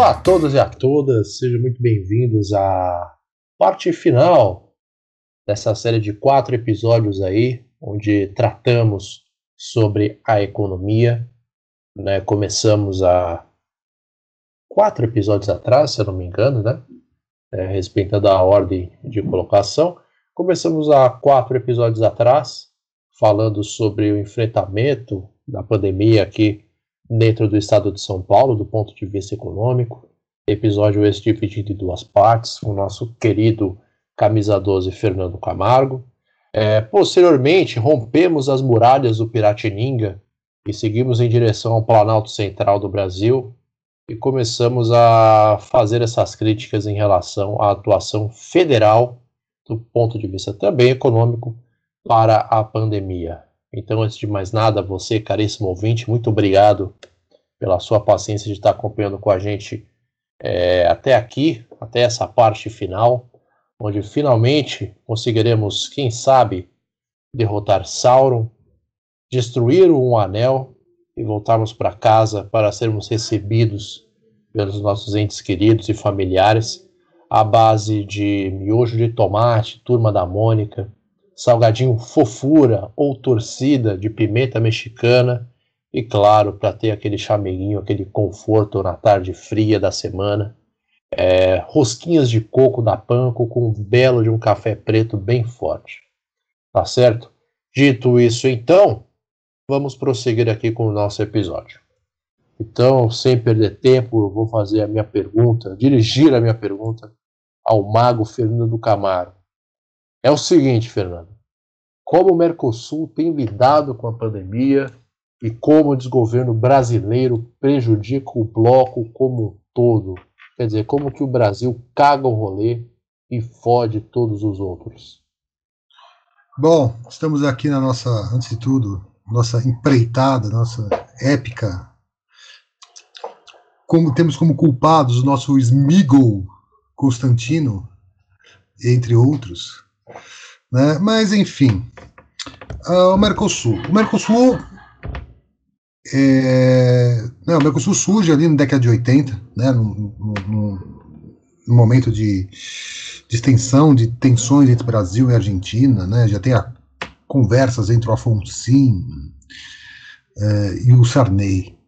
Olá a todos e a todas, sejam muito bem-vindos à parte final dessa série de quatro episódios aí, onde tratamos sobre a economia. Né? Começamos a quatro episódios atrás, se eu não me engano, né? É, respeitando a ordem de colocação. Começamos há quatro episódios atrás, falando sobre o enfrentamento da pandemia aqui dentro do estado de São Paulo, do ponto de vista econômico. Episódio esse dividido em duas partes, com o nosso querido camisa 12 Fernando Camargo. É, posteriormente, rompemos as muralhas do Piratininga e seguimos em direção ao Planalto Central do Brasil e começamos a fazer essas críticas em relação à atuação federal, do ponto de vista também econômico, para a pandemia. Então, antes de mais nada, você, caríssimo ouvinte, muito obrigado pela sua paciência de estar acompanhando com a gente é, até aqui, até essa parte final, onde finalmente conseguiremos, quem sabe, derrotar Sauron, destruir um anel e voltarmos para casa para sermos recebidos pelos nossos entes queridos e familiares à base de miojo de tomate, turma da Mônica, salgadinho fofura ou torcida de pimenta mexicana e claro, para ter aquele chameguinho, aquele conforto na tarde fria da semana, é, rosquinhas de coco da Panko com um belo de um café preto bem forte. Tá certo? Dito isso, então, vamos prosseguir aqui com o nosso episódio. Então, sem perder tempo, eu vou fazer a minha pergunta, dirigir a minha pergunta ao mago Fernando Camargo. É o seguinte, Fernando. Como o Mercosul tem lidado com a pandemia e como o desgoverno brasileiro prejudica o bloco como um todo? Quer dizer, como que o Brasil caga o rolê e fode todos os outros? Bom, estamos aqui na nossa, antes de tudo, nossa empreitada, nossa épica. Como temos como culpados o nosso Smigol Constantino, entre outros. Né? Mas, enfim, uh, o Mercosul. O Mercosul. É, não, o Mercosul surge ali na década de 80, né, no, no, no momento de, de, extensão de tensões entre Brasil e Argentina, né, já tem a, conversas entre o Afonso é, e o Sarney.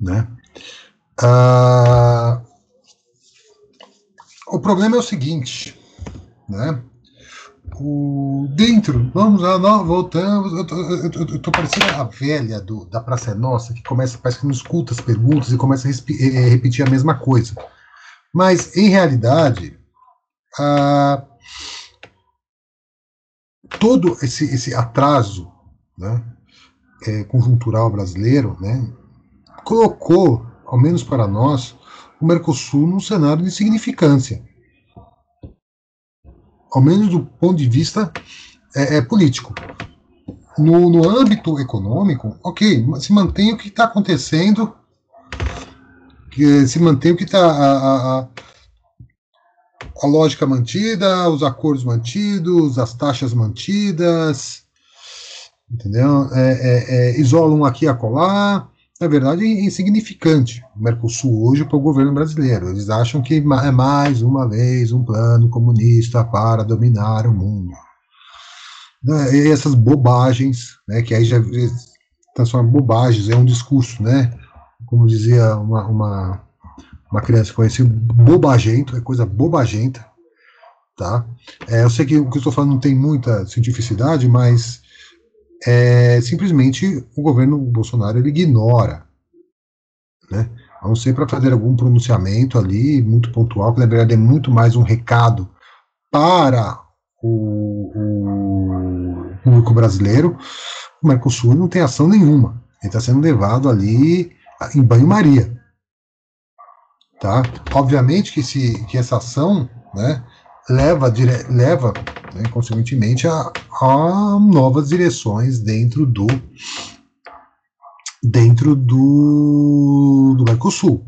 Né. Uh, o problema é o seguinte, né? O, dentro, vamos lá, não, voltamos. Eu tô, eu, tô, eu tô, parecendo a velha do, da Praça é Nossa, que começa, parece que não escuta as perguntas e começa a é, repetir a mesma coisa. Mas, em realidade, a, todo esse, esse atraso né, é, conjuntural brasileiro né, colocou, ao menos para nós, o Mercosul num cenário de significância ao menos do ponto de vista é, é político. No, no âmbito econômico, ok, se mantém o que está acontecendo, que, se mantém o que está a, a, a lógica mantida, os acordos mantidos, as taxas mantidas, entendeu? É, é, é, isolam aqui e acolá, na verdade, insignificante o Mercosul hoje para o governo brasileiro. Eles acham que é mais uma vez um plano comunista para dominar o mundo. Né, e essas bobagens, né, que aí já transforma bobagens, é um discurso, né? Como dizia uma, uma, uma criança conhecida, bobagento, é coisa bobagenta, tá? É, eu sei que o que eu estou falando não tem muita cientificidade, mas é, simplesmente o governo Bolsonaro ele ignora, né? A não ser para fazer algum pronunciamento ali muito pontual, que na verdade é muito mais um recado para o, o público brasileiro. O Mercosul não tem ação nenhuma. Ele está sendo levado ali em banho-maria. Tá? Obviamente que, esse, que essa ação né, leva, dire, leva né, consequentemente, a, a, novas direções dentro do dentro do, do Mercosul.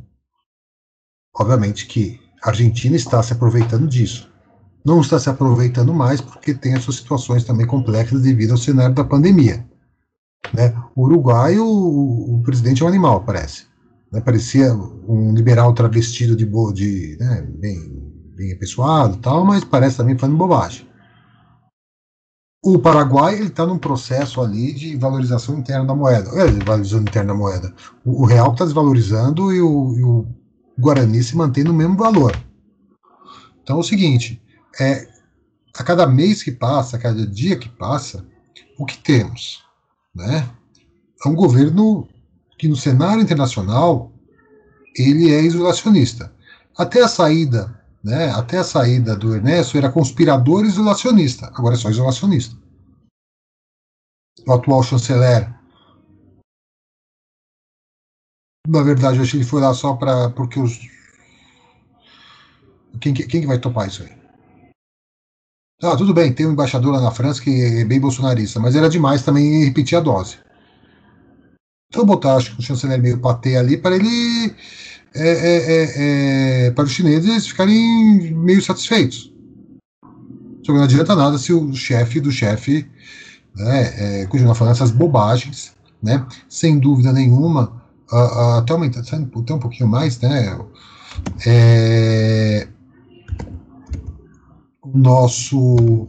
Obviamente que a Argentina está se aproveitando disso. Não está se aproveitando mais porque tem as suas situações também complexas devido ao cenário da pandemia. Né? O Uruguai, o, o presidente é um animal, parece. Né, parecia um liberal travestido de, de né, bem, bem apessoado tal, mas parece também falando bobagem. O Paraguai ele está num processo ali de valorização interna da moeda. É, valorização interna da moeda. O, o real está desvalorizando e o, e o, Guarani se mantém no mesmo valor. Então é o seguinte: é, a cada mês que passa, a cada dia que passa, o que temos? Né? É um governo que no cenário internacional ele é isolacionista. Até a saída né, até a saída do Ernesto, era conspirador isolacionista, agora é só isolacionista. O atual chanceler. Na verdade, acho que ele foi lá só para. Porque os. Quem, quem que vai topar isso aí? Ah, tudo bem, tem um embaixador lá na França que é bem bolsonarista, mas era demais também repetir a dose. Então botar, acho que o chanceler meio patê ali para ele é, é, é, é, para os chineses ficarem meio satisfeitos. Que não adianta nada se o chefe do chefe né, é, continuar falando essas bobagens, né, sem dúvida nenhuma, até até um pouquinho mais, né, o nosso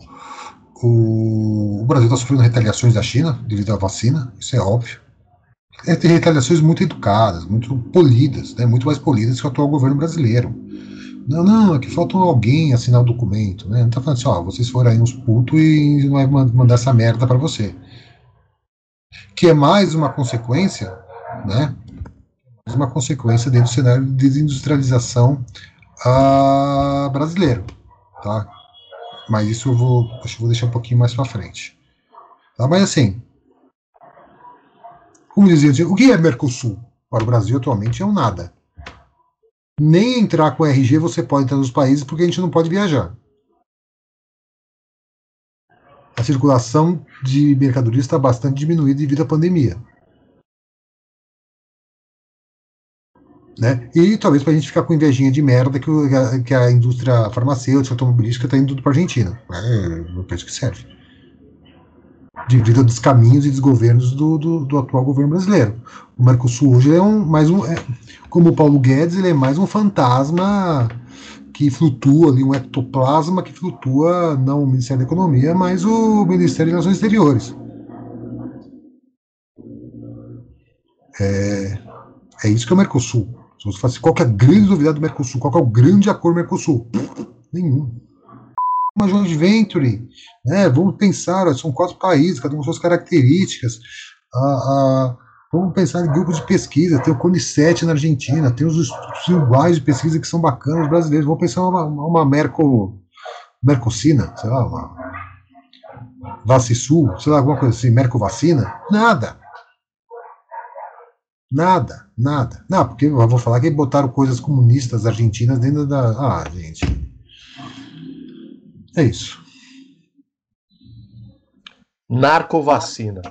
o Brasil está sofrendo retaliações da China devido à vacina, isso é óbvio é, tem retaliações muito educadas, muito polidas, né, muito mais polidas que o atual governo brasileiro. Não, não, é que falta alguém assinar o documento, né? Não tá falando assim, ó, vocês foram aí uns putos e não vai mandar essa merda para você. Que é mais uma consequência, né? Mais uma consequência dentro do cenário de desindustrialização uh, brasileiro, tá? Mas isso eu vou, acho que vou deixar um pouquinho mais para frente. Tá? Mas assim, como dizia, o que é Mercosul? Para o Brasil atualmente é um nada. Nem entrar com RG você pode entrar nos países porque a gente não pode viajar. A circulação de mercadorias está bastante diminuída devido à pandemia. Né? E talvez para a gente ficar com invejinha de merda que, a, que a indústria farmacêutica, automobilística está indo para a Argentina. É, eu penso que serve devido aos caminhos e desgovernos do, do, do, atual governo brasileiro. O Mercosul hoje é um mais um, é, como o Paulo Guedes, ele é mais um fantasma que flutua ali, um ectoplasma que flutua não o Ministério da Economia, mas o Ministério das Relações Exteriores. É, é isso que é o Mercosul. Se você fala assim, qual é a grande novidade do Mercosul? Qual é o grande acordo Mercosul? Nenhum uma joint venture, né? Vamos pensar, são quatro países, cada um com suas características. Vamos pensar em grupos de pesquisa, tem o CONICET na Argentina, tem os iguais de pesquisa que são bacanas brasileiros. Vamos pensar uma, uma Merco, Mercocina, sei lá, uma Vacisul, sei lá, alguma coisa assim, Mercovacina. Nada. Nada, nada. Não, porque eu vou falar que botaram coisas comunistas argentinas dentro da. Ah, gente. É isso. Narcovacina.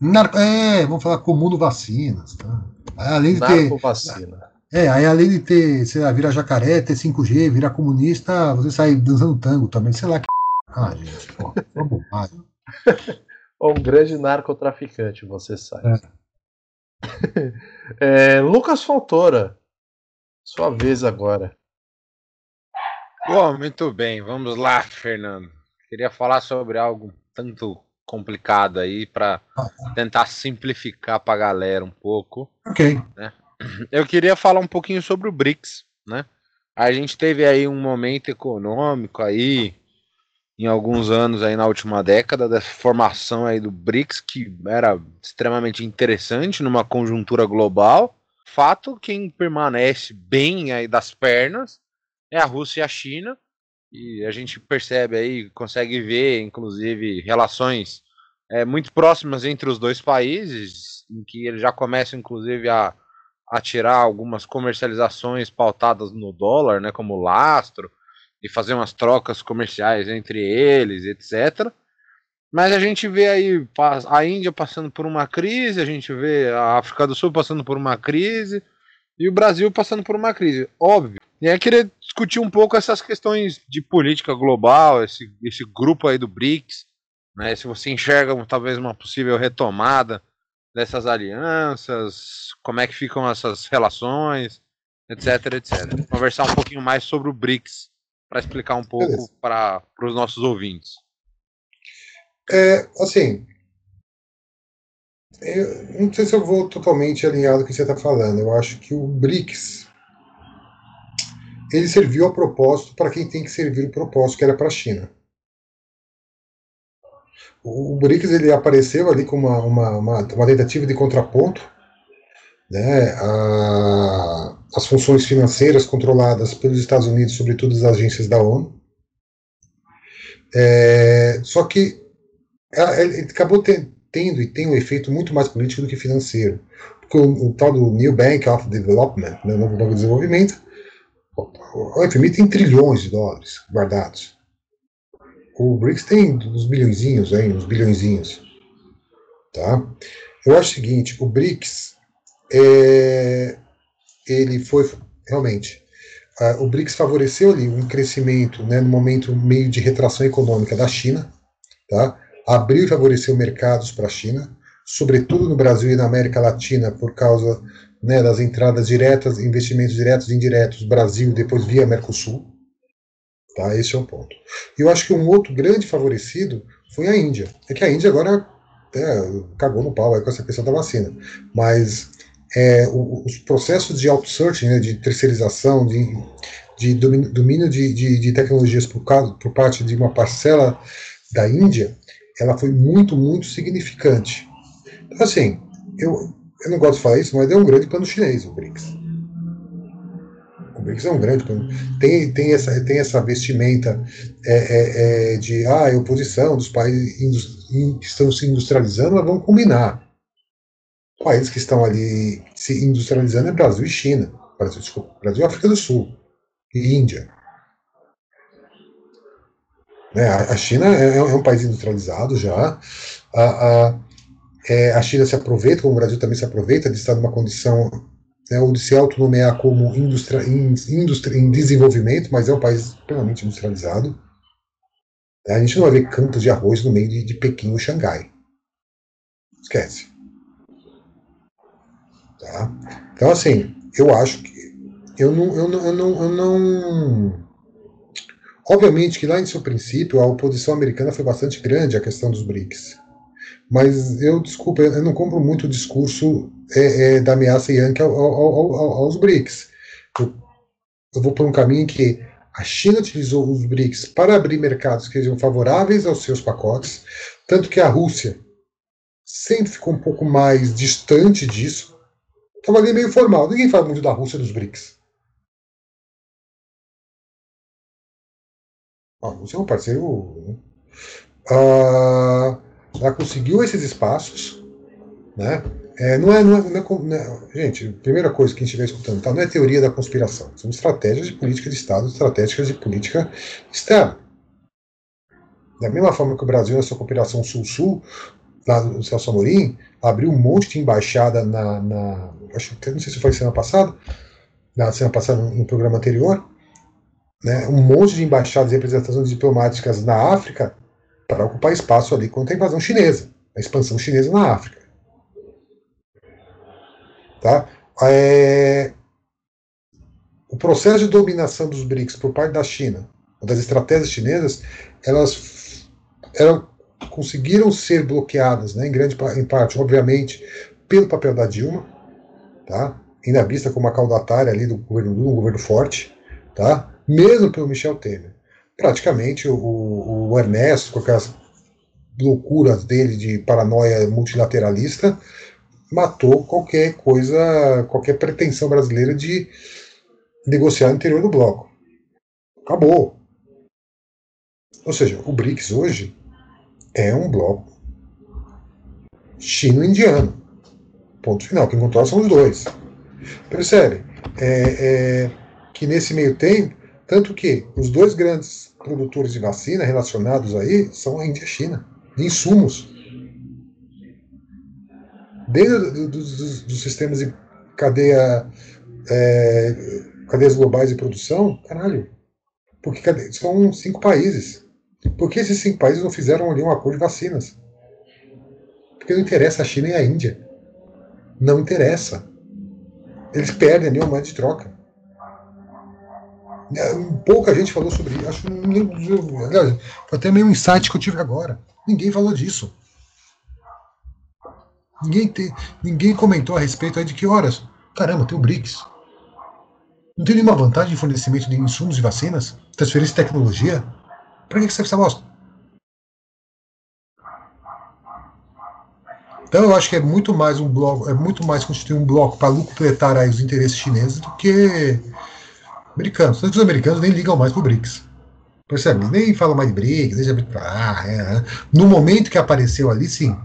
Narco, é, vamos falar comum vacinas. Tá? Além de Narcovacina. Ter, é, aí além de ter, sei lá, virar jacaré, ter 5G, virar comunista, você sai dançando tango também, sei lá que. Ah, gente, pô, bobagem. um grande narcotraficante, você sabe. É. é, Lucas Fontoura, sua vez agora. Bom, muito bem, vamos lá, Fernando. Queria falar sobre algo tanto complicado aí para tentar simplificar para a galera um pouco. Ok. Né? Eu queria falar um pouquinho sobre o BRICS, né? A gente teve aí um momento econômico aí em alguns anos aí na última década da formação aí do BRICS que era extremamente interessante numa conjuntura global. Fato quem permanece bem aí das pernas é a Rússia e a China. E a gente percebe aí, consegue ver, inclusive, relações é, muito próximas entre os dois países, em que eles já começam, inclusive, a, a tirar algumas comercializações pautadas no dólar, né, como lastro, e fazer umas trocas comerciais entre eles, etc. Mas a gente vê aí a Índia passando por uma crise, a gente vê a África do Sul passando por uma crise e o Brasil passando por uma crise. Óbvio. E aí queria discutir um pouco essas questões de política global, esse, esse grupo aí do BRICS, né? Se você enxerga talvez uma possível retomada dessas alianças, como é que ficam essas relações, etc, etc. Conversar um pouquinho mais sobre o BRICS, para explicar um pouco para os nossos ouvintes. É, assim, eu não sei se eu vou totalmente alinhado com o que você está falando. Eu acho que o BRICS ele serviu a propósito para quem tem que servir o propósito, que era para a China. O, BRICS ele apareceu ali como uma, uma, uma, uma tentativa de contraponto né, a, as funções financeiras controladas pelos Estados Unidos, sobretudo as agências da ONU. É, só que ele acabou tendo e tem um efeito muito mais político do que financeiro. Porque o, o tal do New Bank of Development, né, novo Banco de Desenvolvimento, o FMI tem trilhões de dólares guardados. O BRICS tem uns bilhõezinhos, hein, uns bilhõezinhos. Tá? Eu acho o seguinte, o BRICS é, ele foi realmente o BRICS favoreceu ali um crescimento, né, no momento meio de retração econômica da China, tá? Abriu e favoreceu mercados para a China, sobretudo no Brasil e na América Latina por causa né, das entradas diretas, investimentos diretos e indiretos, Brasil, depois via Mercosul. Tá? Esse é um ponto. E eu acho que um outro grande favorecido foi a Índia. É que a Índia agora é, cagou no pau com essa questão da vacina. Mas é, os processos de outsourcing, né, de terceirização, de, de domínio de, de, de tecnologias por, causa, por parte de uma parcela da Índia, ela foi muito, muito significante. Então, assim, eu, eu não gosto de falar isso, mas é um grande plano chinês o BRICS. O BRICS é um grande plano. Tem, tem, essa, tem essa vestimenta é, é, é, de ah, é oposição dos países que estão se industrializando, mas vamos combinar países que estão ali se industrializando é Brasil e China. Brasil, desculpa, Brasil África do Sul. E Índia. Né, a China é, é, um país industrializado já. A, a, é, a, China se aproveita, como o Brasil também se aproveita, de estar numa condição né, ou de se autonomear como indústria, indústria em desenvolvimento, mas é um país plenamente industrializado. A gente não vai ver campos de arroz no meio de, de Pequim ou Xangai. Esquece. Tá? Então, assim, eu acho que. Eu não, eu, não, eu, não, eu não. Obviamente que lá em seu princípio a oposição americana foi bastante grande à questão dos BRICS. Mas eu, desculpa, eu não compro muito o discurso é, é, da ameaça Yankee ao, ao, ao, aos BRICS. Eu, eu vou por um caminho em que a China utilizou os BRICS para abrir mercados que sejam favoráveis aos seus pacotes, tanto que a Rússia sempre ficou um pouco mais distante disso, Estava ali meio formal. Ninguém fala muito da Rússia dos BRICS. A Rússia é um parceiro. Ah, ela conseguiu esses espaços, né? É, não, é, não, é, é, não é, Gente, primeira coisa que a gente estiver escutando, tá, não é teoria da conspiração. São estratégias de política de Estado, estratégicas de política externa. Da mesma forma que o Brasil, na sua cooperação Sul-Sul, lá do Celso Amorim, abriu um monte de embaixada na, na acho que não sei se foi semana passada, na semana passada, no programa anterior, né, um monte de embaixadas e representações diplomáticas na África para ocupar espaço ali contra a invasão chinesa, a expansão chinesa na África. Tá? É... O processo de dominação dos BRICS por parte da China, das estratégias chinesas, elas eram, conseguiram ser bloqueadas, né, em grande em parte, obviamente, pelo papel da Dilma, tá? ainda vista como uma caudatária ali do governo Lula, um governo forte, tá? Mesmo pelo Michel Temer. Praticamente o, o Ernesto, com aquelas loucuras dele de paranoia multilateralista, matou qualquer coisa, qualquer pretensão brasileira de negociar no interior do bloco. Acabou. Ou seja, o BRICS hoje é um bloco chino-indiano. Ponto final. Quem controla são os dois. Percebe? É, é, que nesse meio tempo, tanto que os dois grandes produtores de vacina relacionados aí são a Índia e a China, de insumos. Dentro do, do, dos, sistemas de cadeia, é, cadeias globais de produção, caralho, porque são cinco países. Por que esses cinco países não fizeram ali um acordo de vacinas? Porque não interessa a China e a Índia. Não interessa. Eles perdem ali moeda de troca. É, pouca gente falou sobre isso. Acho foi até meio insight que eu tive agora. Ninguém falou disso. Ninguém, te, ninguém comentou a respeito aí de que horas. Caramba, tem o BRICS. Não tem nenhuma vantagem em fornecimento de insumos e vacinas? Transferência de tecnologia? Para que, que serve essa bosta? Então eu acho que é muito mais um bloco, é muito mais constituir um bloco para lucretar aí os interesses chineses do que americanos. Tanto que os americanos nem ligam mais pro BRICS. Percebe? nem falam mais de BRICS, deixa ah, é, é. No momento que apareceu ali, sim.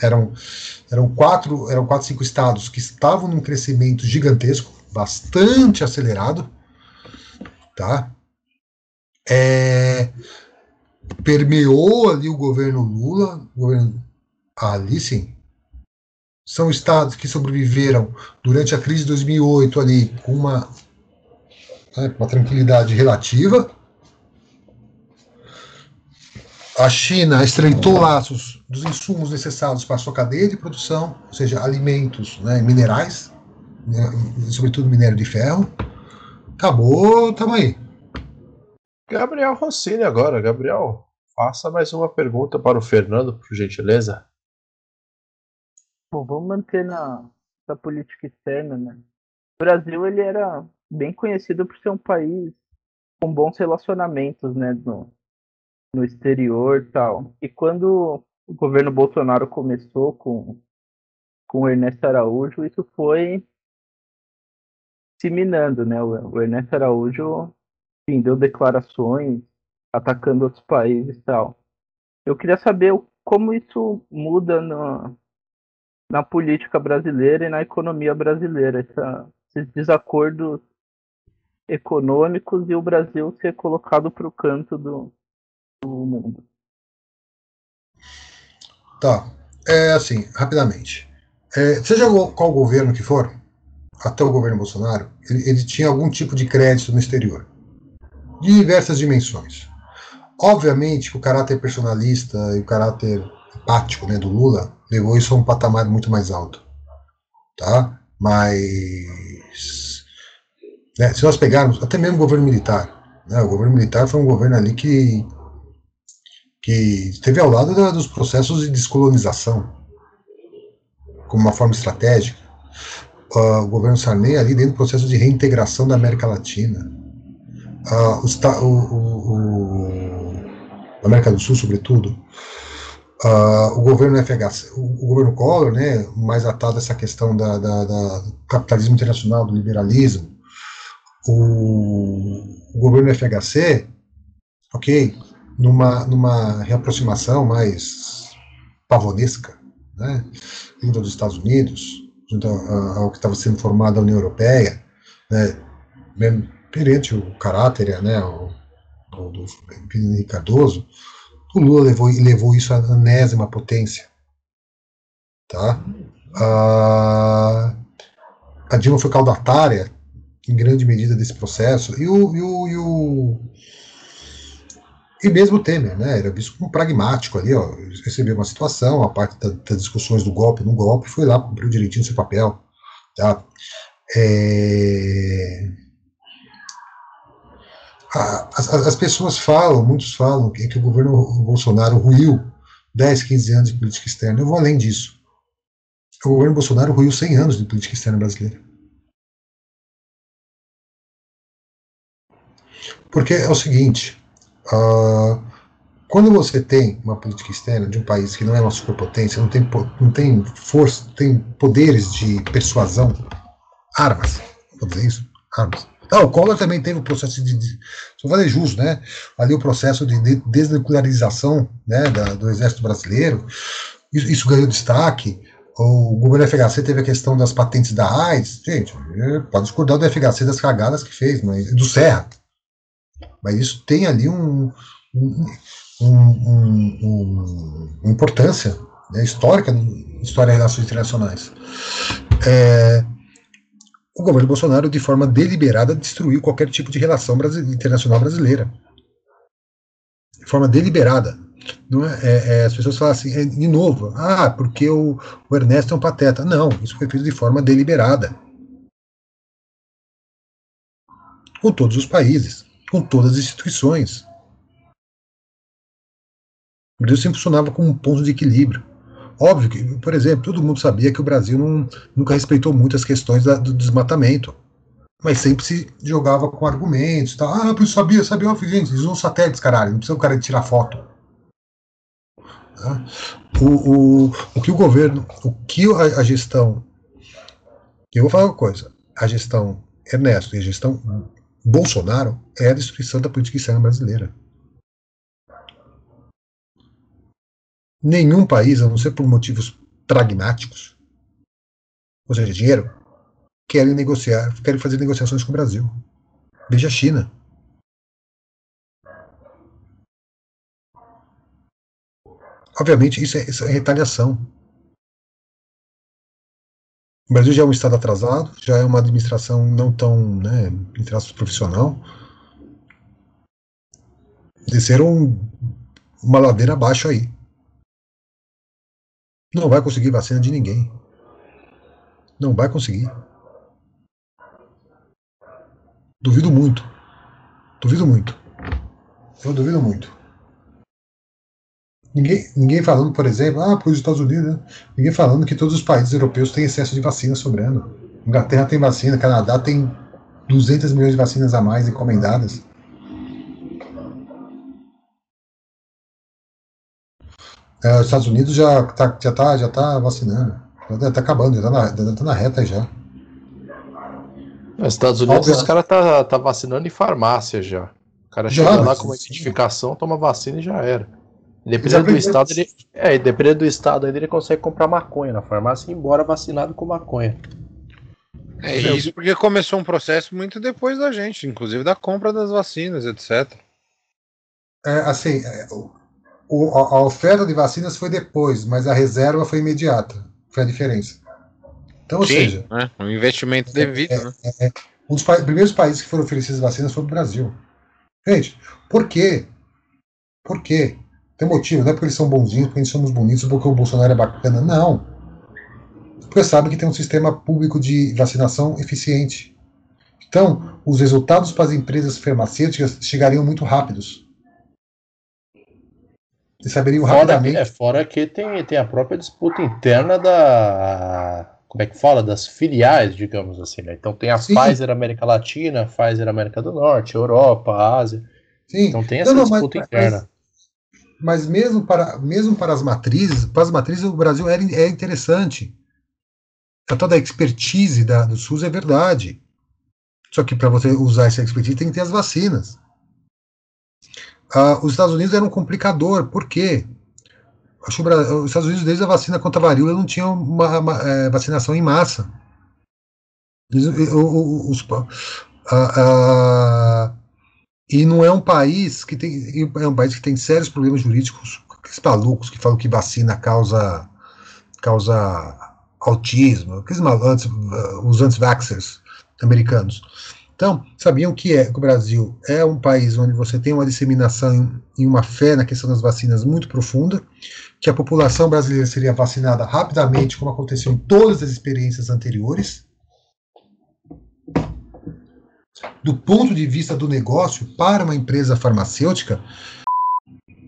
Eram, eram quatro, eram quatro, cinco estados que estavam num crescimento gigantesco, bastante acelerado, tá? É, permeou ali o governo Lula, o governo, ali sim. São estados que sobreviveram durante a crise de 2008 ali com uma né, uma tranquilidade relativa. A China estreitou laços dos insumos necessários para a sua cadeia de produção, ou seja, alimentos, né, minerais, né, sobretudo minério de ferro. Acabou, estamos aí. Gabriel Rossini agora. Gabriel, faça mais uma pergunta para o Fernando, por gentileza. Bom, vamos manter na, na política externa, né? O Brasil ele era bem conhecido por ser um país com bons relacionamentos, né, no, no exterior tal. E quando o governo Bolsonaro começou com, com Ernesto Araújo, isso foi se minando, né? O, o Ernesto Araújo enfim, deu declarações atacando outros países e tal. Eu queria saber como isso muda no, na política brasileira e na economia brasileira, essa, esses desacordos econômicos e o Brasil ser colocado para o canto do, do mundo. Tá. É assim, rapidamente. É, seja qual governo que for, até o governo Bolsonaro, ele, ele, tinha algum tipo de crédito no exterior, de diversas dimensões. Obviamente, o caráter personalista e o caráter empático né, do Lula levou isso a um patamar muito mais alto, tá? Mas né? Se nós pegarmos até mesmo o governo militar, né? o governo militar foi um governo ali que, que esteve ao lado da, dos processos de descolonização, como uma forma estratégica. Uh, o governo Sarney ali dentro do processo de reintegração da América Latina. Uh, o, o, o, América do Sul, sobretudo, uh, o governo FHC, o, o, governo Collor, né, mais atado a essa questão da, da, da, do capitalismo internacional, do liberalismo, o, o governo FHC, ok, numa, numa reaproximação mais pavonesca, né, junto aos Estados Unidos, junto ao que estava sendo formado a União Europeia, né, perante o caráter, né, o, do, do Henrique Cardoso, o Lula levou, levou isso à anésima potência, tá? A, a Dilma foi caudatária em grande medida desse processo, e o, e o, e o e mesmo o Temer, né, era visto como pragmático ali, ó, recebeu uma situação, a parte da, das discussões do golpe, no golpe, foi lá, cumpriu direitinho seu papel, tá? É... As, as, pessoas falam, muitos falam, que, que o governo Bolsonaro ruiu 10, 15 anos de política externa. Eu vou além disso. O governo Bolsonaro ruiu 100 anos de política externa brasileira. Porque é o seguinte, uh, quando você tem uma política externa de um país que não é uma superpotência, não tem, não tem força, tem poderes de persuasão, armas, vou dizer isso, armas. Não, o Collor também teve o processo de, de vou fazer jus, né? Ali o processo de, de desnuclearização né, da, do exército brasileiro, isso, isso ganhou destaque. O governo FHC teve a questão das patentes da AIDS. Gente, pode discordar do FHC das cagadas que fez, mas do Serra, mas isso tem ali um, um, um, uma importância né, histórica história de relações internacionais. É, o governo Bolsonaro, de forma deliberada, destruiu qualquer tipo de relação internacional brasileira. De forma deliberada. Não é, é, é, as pessoas falam assim, é, de novo, ah, porque o, o Ernesto é um pateta. Não, isso foi feito de forma deliberada. Com todos os países, com todas as instituições. O Brasil sempre funcionava como um ponto de equilíbrio. Óbvio que, por exemplo, todo mundo sabia que o Brasil não, nunca respeitou muito as questões da, do desmatamento. Mas sempre se jogava com argumentos. Tá? Ah, eu sabia, sabia. Gente, eles usam satélites, caralho. Não precisa o cara tirar foto. Tá? O, o, o que o governo, o que a, a gestão. Eu vou falar uma coisa: a gestão Ernesto e a gestão Bolsonaro é a destruição da política externa brasileira. Nenhum país, a não ser por motivos pragmáticos, ou seja, dinheiro, querem negociar, querem fazer negociações com o Brasil. Veja a China. Obviamente, isso é, isso é retaliação. O Brasil já é um Estado atrasado, já é uma administração não tão, né, em traços profissional. Desceram uma ladeira abaixo aí. Não vai conseguir vacina de ninguém. Não vai conseguir. Duvido muito. Duvido muito. Eu duvido muito. Ninguém, ninguém falando, por exemplo, ah, por os Estados Unidos, né? ninguém falando que todos os países europeus têm excesso de vacina sobrando. Inglaterra tem vacina, Canadá tem 200 milhões de vacinas a mais encomendadas. É, os Estados Unidos já está já tá, já tá vacinando. Já está acabando, já está na, tá na reta já. Nos Estados Unidos Óbvio. os caras tá, tá vacinando em farmácia já. O cara já, chega lá com uma identificação, toma vacina e já era. Dependendo do estado, ele, é, dependendo do estado, ele consegue comprar maconha na farmácia e ir embora vacinado com maconha. É isso porque começou um processo muito depois da gente, inclusive da compra das vacinas, etc. É, assim, é, o, a, a, oferta de vacinas foi depois, mas a reserva foi imediata. Foi a diferença. Então, ou Sim, seja. Né? Um investimento devido. É, né? É, é, um dos pa primeiros países que foram oferecidas vacinas foi o Brasil. Gente, por quê? Por quê? Tem motivo, não é porque eles são bonzinhos, porque eles somos bonitos, porque o Bolsonaro é bacana. Não. Porque sabe que tem um sistema público de vacinação eficiente. Então, os resultados para as empresas farmacêuticas chegariam muito rápidos. Eles saberiam fora rapidamente. Que, é, fora que tem, tem a própria disputa interna da. Como é que fala? Das filiais, digamos assim. Né? Então tem a Sim. Pfizer América Latina, Pfizer América do Norte, Europa, Ásia. Sim. Então tem essa não, não, disputa mas, interna. Mas mesmo para, mesmo para as matrizes, para as matrizes o Brasil é, é interessante. A toda a expertise da, do SUS é verdade. Só que para você usar essa expertise tem que ter as vacinas. Ah, os Estados Unidos eram um complicador. Por quê? Acho os Estados Unidos, desde a vacina contra a varíola, não tinham uma, uma é, vacinação em massa. Os, os, e não é um país que tem. É um país que tem sérios problemas jurídicos. Aqueles malucos que falam que vacina causa, causa autismo, aqueles malucos, os anti-vaxxers americanos. Então, sabiam que, é, que o Brasil é um país onde você tem uma disseminação e uma fé na questão das vacinas muito profunda, que a população brasileira seria vacinada rapidamente, como aconteceu em todas as experiências anteriores, do ponto de vista do negócio para uma empresa farmacêutica,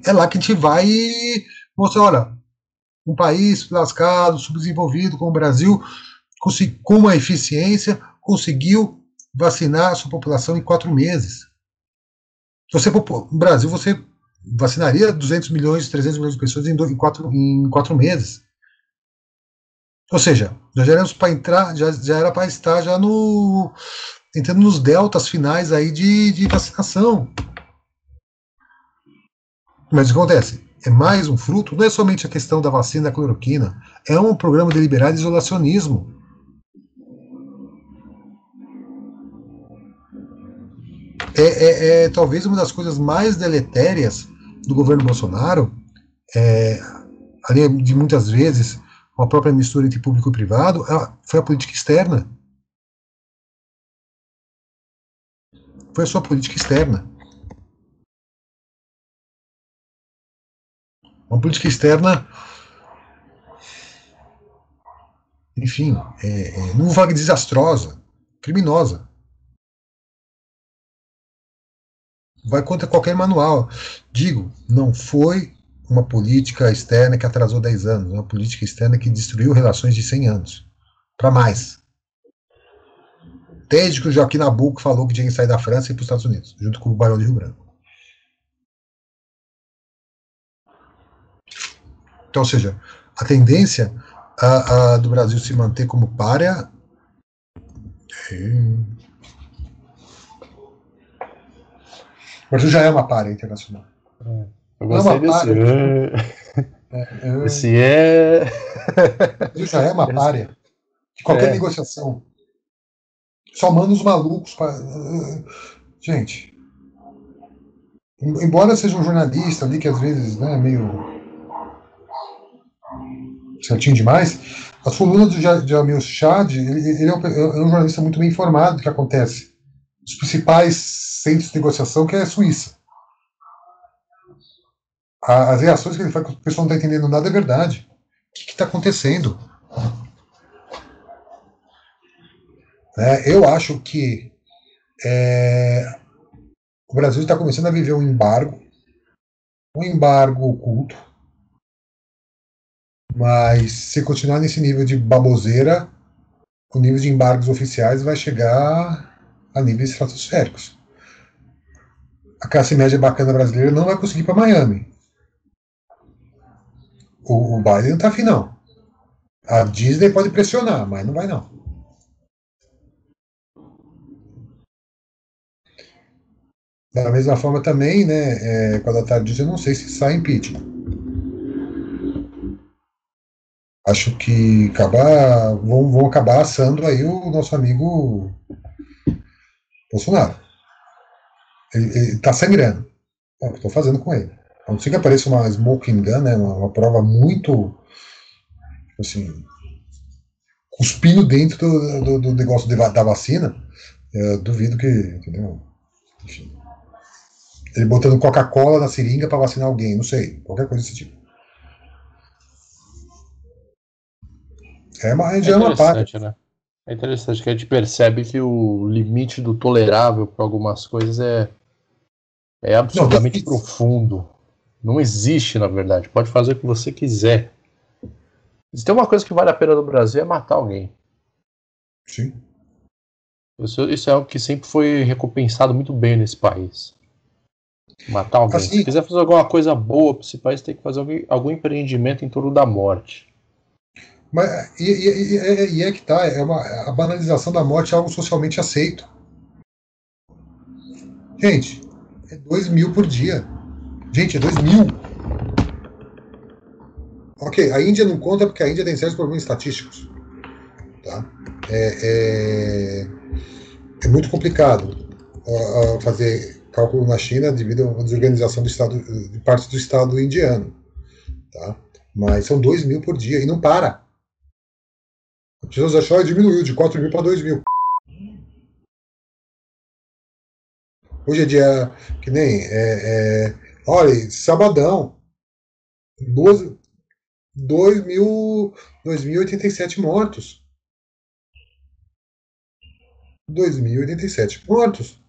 é lá que a gente vai mostrar, olha, um país lascado, subdesenvolvido como o Brasil, com uma eficiência, conseguiu vacinar a sua população em quatro meses. Você, no Brasil, você vacinaria 200 milhões, 300 milhões de pessoas em, em, quatro, em quatro meses. Ou seja, já éramos para entrar, já, já era para estar já no, entrando nos deltas finais aí de, de vacinação. Mas o que acontece? É mais um fruto, não é somente a questão da vacina da cloroquina, é um programa deliberado de isolacionismo. É, é, é, talvez uma das coisas mais deletérias do governo Bolsonaro, é, além de muitas vezes uma própria mistura entre público e privado, foi a política externa. Foi a sua política externa. Uma política externa, enfim, é, é, não vaga desastrosa, criminosa. Vai contra qualquer manual. Digo, não foi uma política externa que atrasou 10 anos, uma política externa que destruiu relações de 100 anos. Para mais. Desde que o Joaquim Nabuco falou que tinha que sair da França e ir para os Estados Unidos, junto com o Barão de Rio Branco. Então, ou seja, a tendência a, a do Brasil se manter como párea. É... O Brasil já é uma párea internacional. É. Eu gostei é desse. É, é, esse é. O Brasil já é uma párea. De qualquer é. negociação. Só manda os malucos para. Gente. Embora seja um jornalista ali que às vezes né, meio certinho demais. As colunas do Jamil Chad, ele, ele é, um, é, um, jornalista muito bem informado do que acontece. Os principais centros de negociação, que é a Suíça. As reações que ele faz, que o pessoal não está entendendo nada, é verdade. O que está acontecendo? É, eu acho que é, o Brasil está começando a viver um embargo, um embargo oculto, mas se continuar nesse nível de baboseira, o nível de embargos oficiais vai chegar a níveis estratosféricos. A classe média bacana brasileira não vai conseguir ir para Miami. O, o Biden não está afim, não. A Disney pode pressionar, mas não vai, não. Da mesma forma também, né, é, a tarde diz, eu não sei se sai impeachment. acho que acabar, vão, vão acabar assando aí o nosso amigo Bolsonaro. Ele, ele tá sangrando. É o que estou fazendo com ele. A não ser que apareça uma smoking gun, né, uma, uma prova muito assim, cuspindo dentro do, do, do negócio de, da vacina, eu duvido que, entendeu? Enfim. Ele botando Coca-Cola na seringa para vacinar alguém, não sei, qualquer coisa desse tipo. É uma, é, uma parte. Né? É interessante que a gente percebe que o limite do tolerável para algumas coisas é, é absolutamente não, profundo. Não existe, na verdade. Pode fazer o que você quiser. Se tem uma coisa que vale a pena no Brasil é matar alguém. Sim. Isso, isso é algo que sempre foi recompensado muito bem nesse país. Matar alguém. Assim, Se quiser fazer alguma coisa boa para esse país, tem que fazer algum, algum empreendimento em torno da morte. Mas, e, e, e, e é que tá, é uma, a banalização da morte é algo socialmente aceito. Gente, é 2 mil por dia. Gente, é 2 mil. Ok, a Índia não conta porque a Índia tem certos problemas estatísticos. Tá? É, é, é muito complicado fazer cálculo na China devido à desorganização do estado, de parte do Estado indiano. Tá? Mas são 2 mil por dia e não para. A pessoas acharam que diminuiu de 4 mil para 2 mil. Hoje é dia que nem. É, é, olha, sabadão. 12, 2 mil, 2.087 mortos. 2.087 mortos.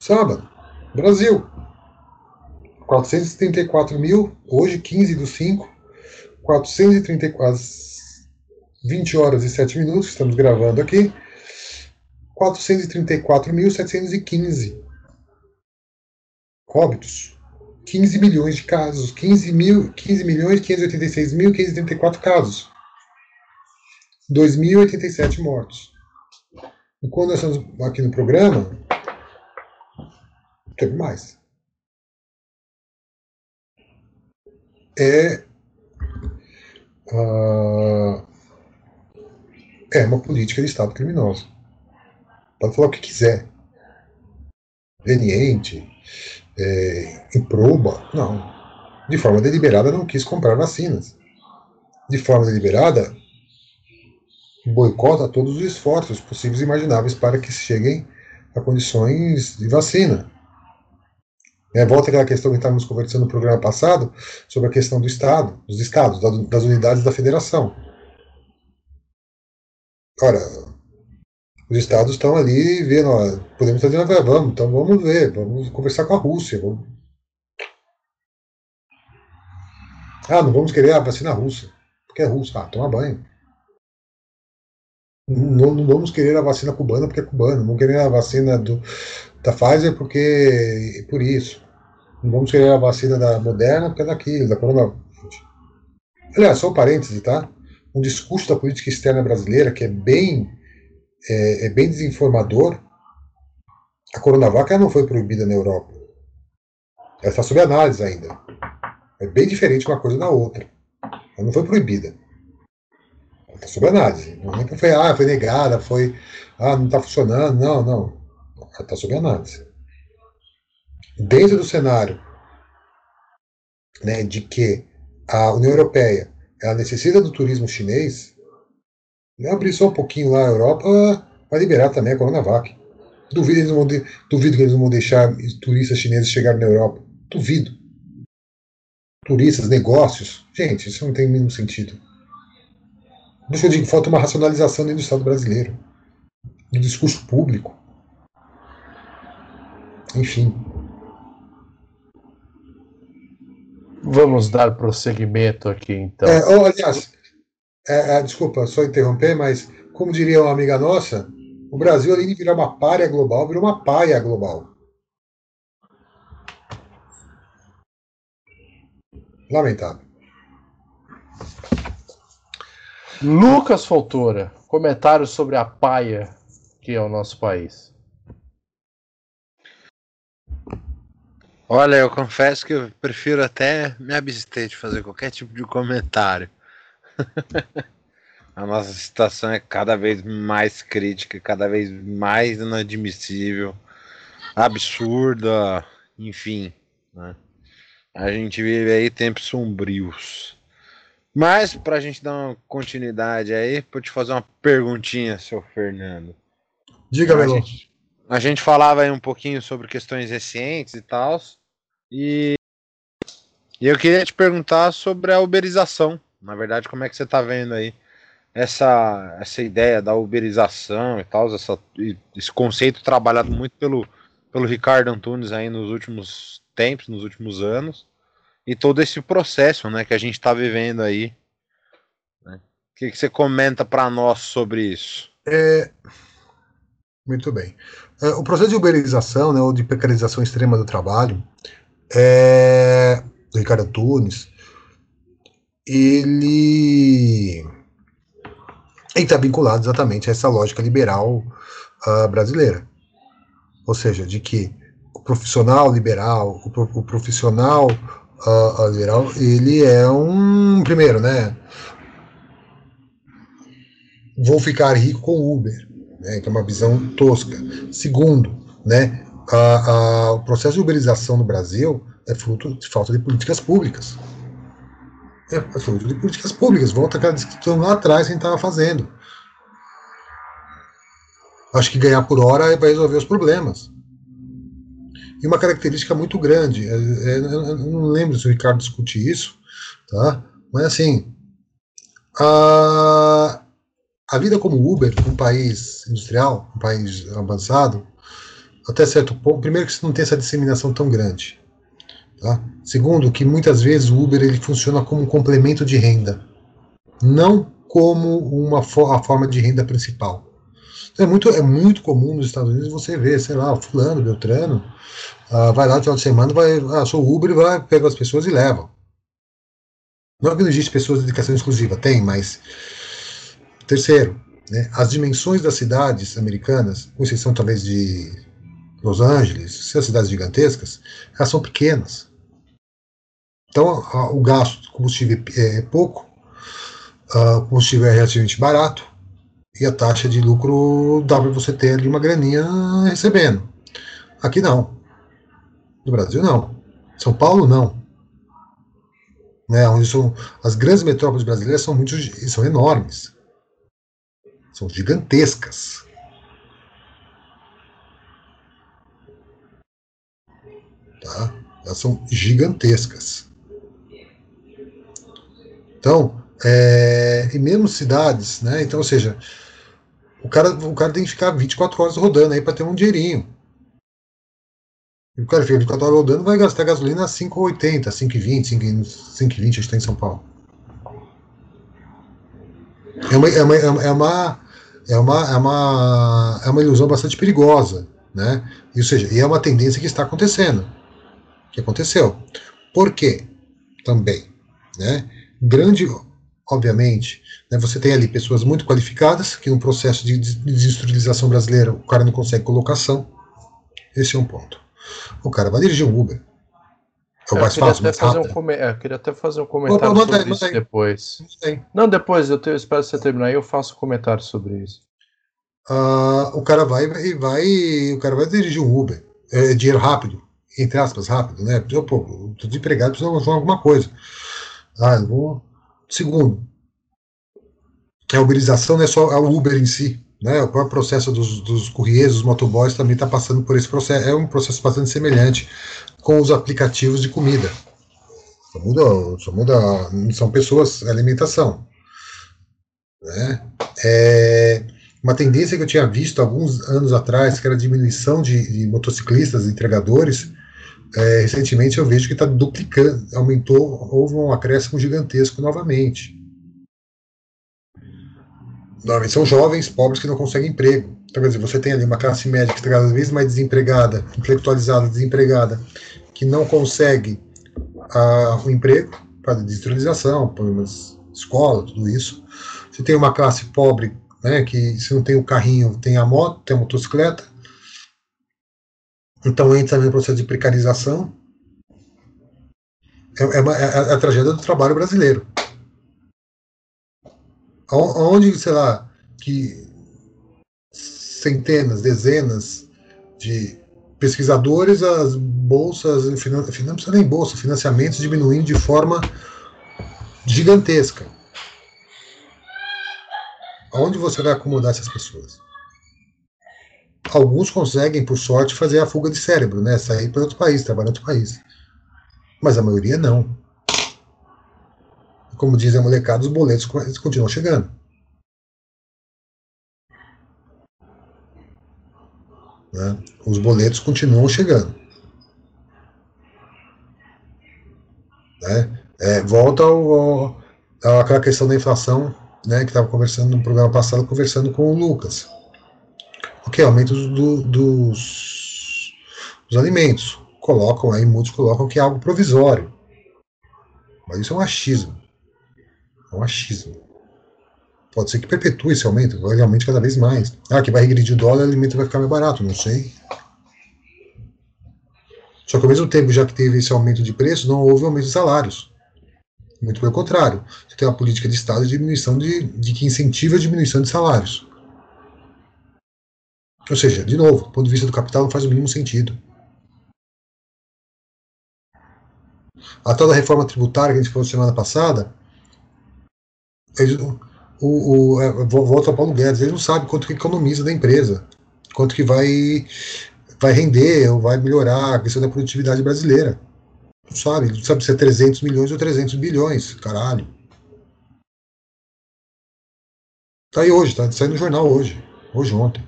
Sábado. Brasil. 434 mil. Hoje, 15 do 5. 434. 20 horas e 7 minutos, estamos gravando aqui. 434.715 óbitos. 15 milhões de casos. 15, mil, 15 milhões 586 mil 534 casos. 2.087 mortos. E quando nós estamos aqui no programa, teve mais. É. Uh, é uma política de Estado criminosa. Pode falar o que quiser. Veniente, é, improba. Não. De forma deliberada não quis comprar vacinas. De forma deliberada, boicota todos os esforços possíveis e imagináveis para que cheguem a condições de vacina. É, volta àquela questão que estávamos conversando no programa passado sobre a questão do Estado, dos Estados, das unidades da federação. Ora, os Estados estão ali vendo, ó, podemos fazer uma vamos, então vamos ver, vamos conversar com a Rússia. Vamos... Ah, não vamos querer a vacina russa, porque é russa. Ah, toma banho. Não, não, vamos querer a vacina cubana porque é cubana, não vamos querer a vacina do, da Pfizer porque por isso. Não vamos querer a vacina da Moderna porque é daquilo, da Corona. Aliás, só um parêntese, tá? Um discurso da política externa brasileira que é bem, é, é bem desinformador. A Coronavac não foi proibida na Europa. Ela está sob análise ainda. É bem diferente uma coisa da outra. Ela não foi proibida. Ela está sob análise. Não é que foi, ah, foi negada, foi, ah, não está funcionando. Não, não. Ela está sob análise dentro do cenário né, de que a União Europeia ela necessita do turismo chinês, né, abrir só um pouquinho lá a Europa vai liberar também a Coronavac. Duvido, eles vão de, duvido que eles não vão deixar turistas chineses chegarem na Europa. Duvido. Turistas, negócios. Gente, isso não tem o mínimo sentido. Deixa eu que falta uma racionalização dentro do Estado brasileiro. Do discurso público. Enfim. Vamos dar prosseguimento aqui, então. É, oh, aliás, é, é, desculpa só interromper, mas como diria uma amiga nossa, o Brasil, além de virar uma párea global, virou uma paia global. Lamentável. Lucas Foltora, comentários sobre a paia que é o nosso país. Olha, eu confesso que eu prefiro até me abster de fazer qualquer tipo de comentário. A nossa situação é cada vez mais crítica, cada vez mais inadmissível, absurda, enfim. Né? A gente vive aí tempos sombrios. Mas, para a gente dar uma continuidade aí, vou te fazer uma perguntinha, seu Fernando. Diga, Melo. A gente falava aí um pouquinho sobre questões recentes e tal. E, e eu queria te perguntar sobre a uberização. Na verdade, como é que você está vendo aí essa, essa ideia da uberização e tal, esse conceito trabalhado muito pelo, pelo Ricardo Antunes aí nos últimos tempos, nos últimos anos, e todo esse processo né, que a gente está vivendo aí. Né? O que, que você comenta para nós sobre isso? É... Muito bem. É, o processo de uberização, né, ou de precarização extrema do trabalho, é, do Ricardo Antunes, ele está vinculado exatamente a essa lógica liberal uh, brasileira. Ou seja, de que o profissional liberal, o, o profissional uh, liberal, ele é um. Primeiro, né? Vou ficar rico com Uber né, é uma visão tosca. Segundo, né, a, a, o processo de uberização no Brasil é fruto de falta de políticas públicas. É, é fruto de políticas públicas. Volta aquela discussão lá atrás que a gente estava fazendo. Acho que ganhar por hora vai resolver os problemas. E uma característica muito grande, é, é, eu não lembro se o Ricardo discute isso, tá? mas assim, a, a vida como Uber, um país industrial, um país avançado, até certo ponto, primeiro que você não tem essa disseminação tão grande. Tá? Segundo, que muitas vezes o Uber ele funciona como um complemento de renda, não como uma fo a forma de renda principal. Então, é muito, é muito comum nos Estados Unidos você ver, sei lá, fulano, Beltrano, uh, vai lá no final de semana, vai, ah, sou Uber, vai, pega as pessoas e leva. Não é que não existe pessoas de dedicação exclusiva, tem, mas Terceiro, né, as dimensões das cidades americanas, com exceção talvez de Los Angeles, se cidades gigantescas, elas são pequenas. Então, a, o gasto de combustível é, é pouco, a, o combustível é relativamente barato, e a taxa de lucro dá para você ter ali uma graninha recebendo. Aqui não. No Brasil não. São Paulo não. Né, onde são, as grandes metrópoles brasileiras são muito são enormes. São gigantescas. Tá? Elas são gigantescas. Então, é, e mesmo cidades, né? Então, ou seja, o cara, o cara tem que ficar 24 horas rodando aí para ter um dinheirinho. E o cara fica 24 horas rodando vai gastar gasolina a 5,80, 5,20, 5,20, acho que está em São Paulo. É uma, é uma, é uma, é uma, é uma, é uma ilusão bastante perigosa, né? E, ou seja, e é uma tendência que está acontecendo, que aconteceu. Por quê? Também, né? Grande, obviamente, né, você tem ali pessoas muito qualificadas, que no processo de desindustrialização brasileira o cara não consegue colocação. Esse é um ponto. O cara vai dirigir um Uber. É o mais fácil, mais rápido. Um come... é, eu queria até fazer um comentário Opa, sobre aí, isso depois. Não, depois, eu, te, eu espero você terminar e eu faço um comentário sobre isso. Uh, o cara vai e vai, o cara vai dirigir um Uber. É, dinheiro rápido, entre aspas, rápido, né? Eu, pô, tô desempregado, preciso fazer alguma coisa. Ah, eu vou. Segundo, a uberização não é só o Uber em si, né? O próprio processo dos, dos couriers, dos motoboys também está passando por esse processo. É um processo bastante semelhante com os aplicativos de comida. Só muda, só muda são pessoas, alimentação. Né? É uma tendência que eu tinha visto alguns anos atrás, que era a diminuição de, de motociclistas, entregadores, é, recentemente eu vejo que está duplicando, aumentou, houve um acréscimo gigantesco novamente. Normalmente são jovens, pobres que não conseguem emprego. Então, quer dizer, você tem ali uma classe média que está cada vez mais desempregada, intelectualizada, desempregada, que não consegue uh, um emprego para industrialização, problemas escola, tudo isso. Você tem uma classe pobre, né, que se não tem o carrinho, tem a moto, tem a motocicleta. Então entra no processo de precarização. É, é, uma, é, é a tragédia do trabalho brasileiro onde, sei lá, que centenas, dezenas de pesquisadores, as bolsas, não precisa nem bolsa, financiamentos diminuindo de forma gigantesca. Aonde você vai acomodar essas pessoas? Alguns conseguem, por sorte, fazer a fuga de cérebro, né? Sair para outro país, trabalhar em outro país. Mas a maioria não como dizem a molecada, os boletos continuam chegando. Né? Os boletos continuam chegando. Né? É, volta ao, ao, àquela questão da inflação, né, que estava conversando no programa passado, conversando com o Lucas. Ok, aumento do, dos, dos alimentos. Colocam aí, muitos colocam que é algo provisório. Mas isso é um achismo. É um achismo. Pode ser que perpetue esse aumento, vai aumente cada vez mais. Ah, que vai regredir o dólar, o alimento vai ficar mais barato, não sei. Só que ao mesmo tempo, já que teve esse aumento de preço, não houve aumento de salários. Muito pelo contrário. Você tem uma política de Estado de diminuição de, de que incentiva a diminuição de salários. Ou seja, de novo, do ponto de vista do capital, não faz o mínimo sentido. A tal da reforma tributária que a gente falou semana passada, o, o, é, volta Paulo Guedes, ele não sabe quanto que economiza da empresa, quanto que vai, vai render ou vai melhorar a questão da produtividade brasileira. Não sabe, não sabe se é 300 milhões ou 300 bilhões, caralho. Tá aí hoje, tá saindo no jornal hoje, hoje ontem.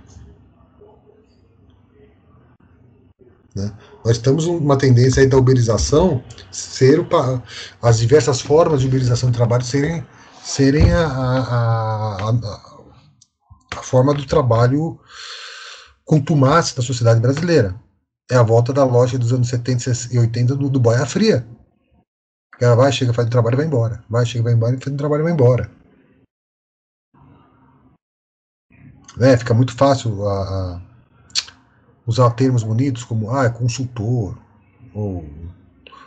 Né? Nós temos uma tendência aí da uberização ser o, as diversas formas de uberização de trabalho serem serem a, a, a, a forma do trabalho contumace da sociedade brasileira. É a volta da loja dos anos 70 e 80 do, do boia fria. Ela vai, chega, faz o trabalho e vai embora. Vai, chega, vai embora, faz o trabalho e vai embora. Né, fica muito fácil a, a usar termos bonitos como ah, é consultor ou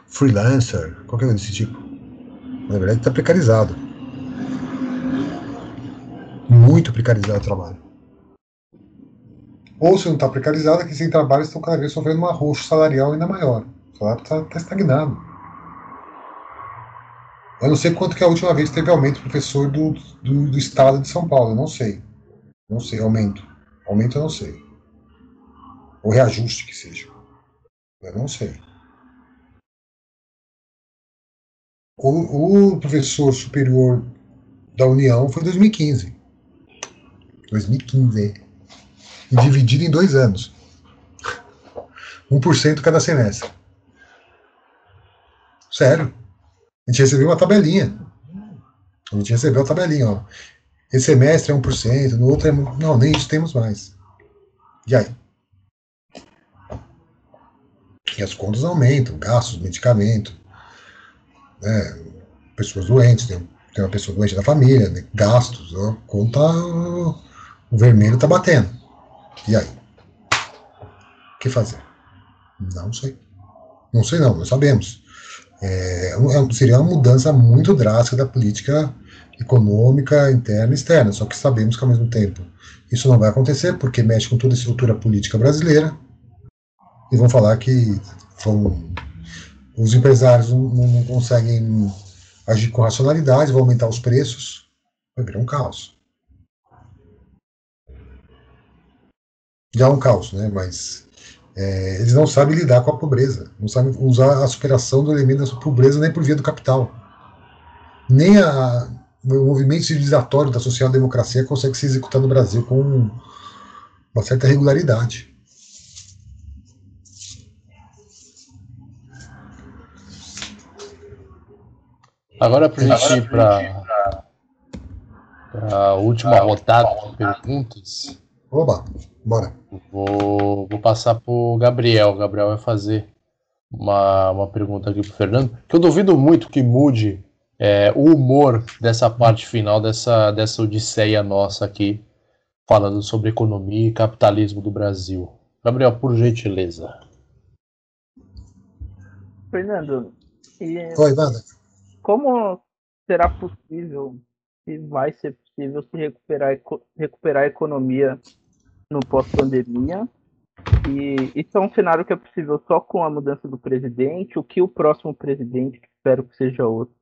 freelancer, qualquer coisa desse tipo. Na verdade, está precarizado muito precarizado o trabalho. Ou se não está precarizado, é que sem trabalho estão cada vez sofrendo um arroxo salarial ainda maior. O salário está tá estagnado. Eu não sei quanto que a última vez teve aumento professor do, do, do estado de São Paulo, eu não sei. Não sei, aumento. Aumento eu não sei. Ou reajuste que seja. Eu não sei. O, o professor superior da União foi em 2015. 2015. E dividido em dois anos. 1% cada semestre. Sério. A gente recebeu uma tabelinha. A gente recebeu a tabelinha, ó. Esse semestre é 1%, no outro é. Não, nem isso temos mais. E aí? E as contas aumentam, gastos, medicamento, né, pessoas doentes, tem, uma pessoa doente na família, né, gastos, a conta, o vermelho está batendo. E aí? O que fazer? Não sei. Não sei não, nós sabemos. É, é seria uma mudança muito drástica da política econômica interna e externa, só que sabemos que ao mesmo tempo isso não vai acontecer porque mexe com toda a estrutura política brasileira e vão falar que vão, os empresários não, não, conseguem agir com racionalidade, vão aumentar os preços, vai virar um caos. Já é um caos, né? Mas é, eles não sabem lidar com a pobreza, não sabem usar a superação do elemento da pobreza nem por via do capital. Nem a, o movimento civilizatório da social-democracia consegue se executar no Brasil com uma certa regularidade. Agora para a gente ir para a última rodada de perguntas. Oba, bora. Vou, vou passar para o Gabriel. O Gabriel vai fazer uma, uma pergunta aqui para o Fernando, que eu duvido muito que mude é, o humor dessa parte final dessa, dessa odisseia nossa aqui, falando sobre economia e capitalismo do Brasil. Gabriel, por gentileza. Fernando, e... Oi, Wanda como será possível, se vai ser possível, se recuperar, recuperar a economia no pós-pandemia? E isso é um cenário que é possível só com a mudança do presidente. O que o próximo presidente, que espero que seja outro,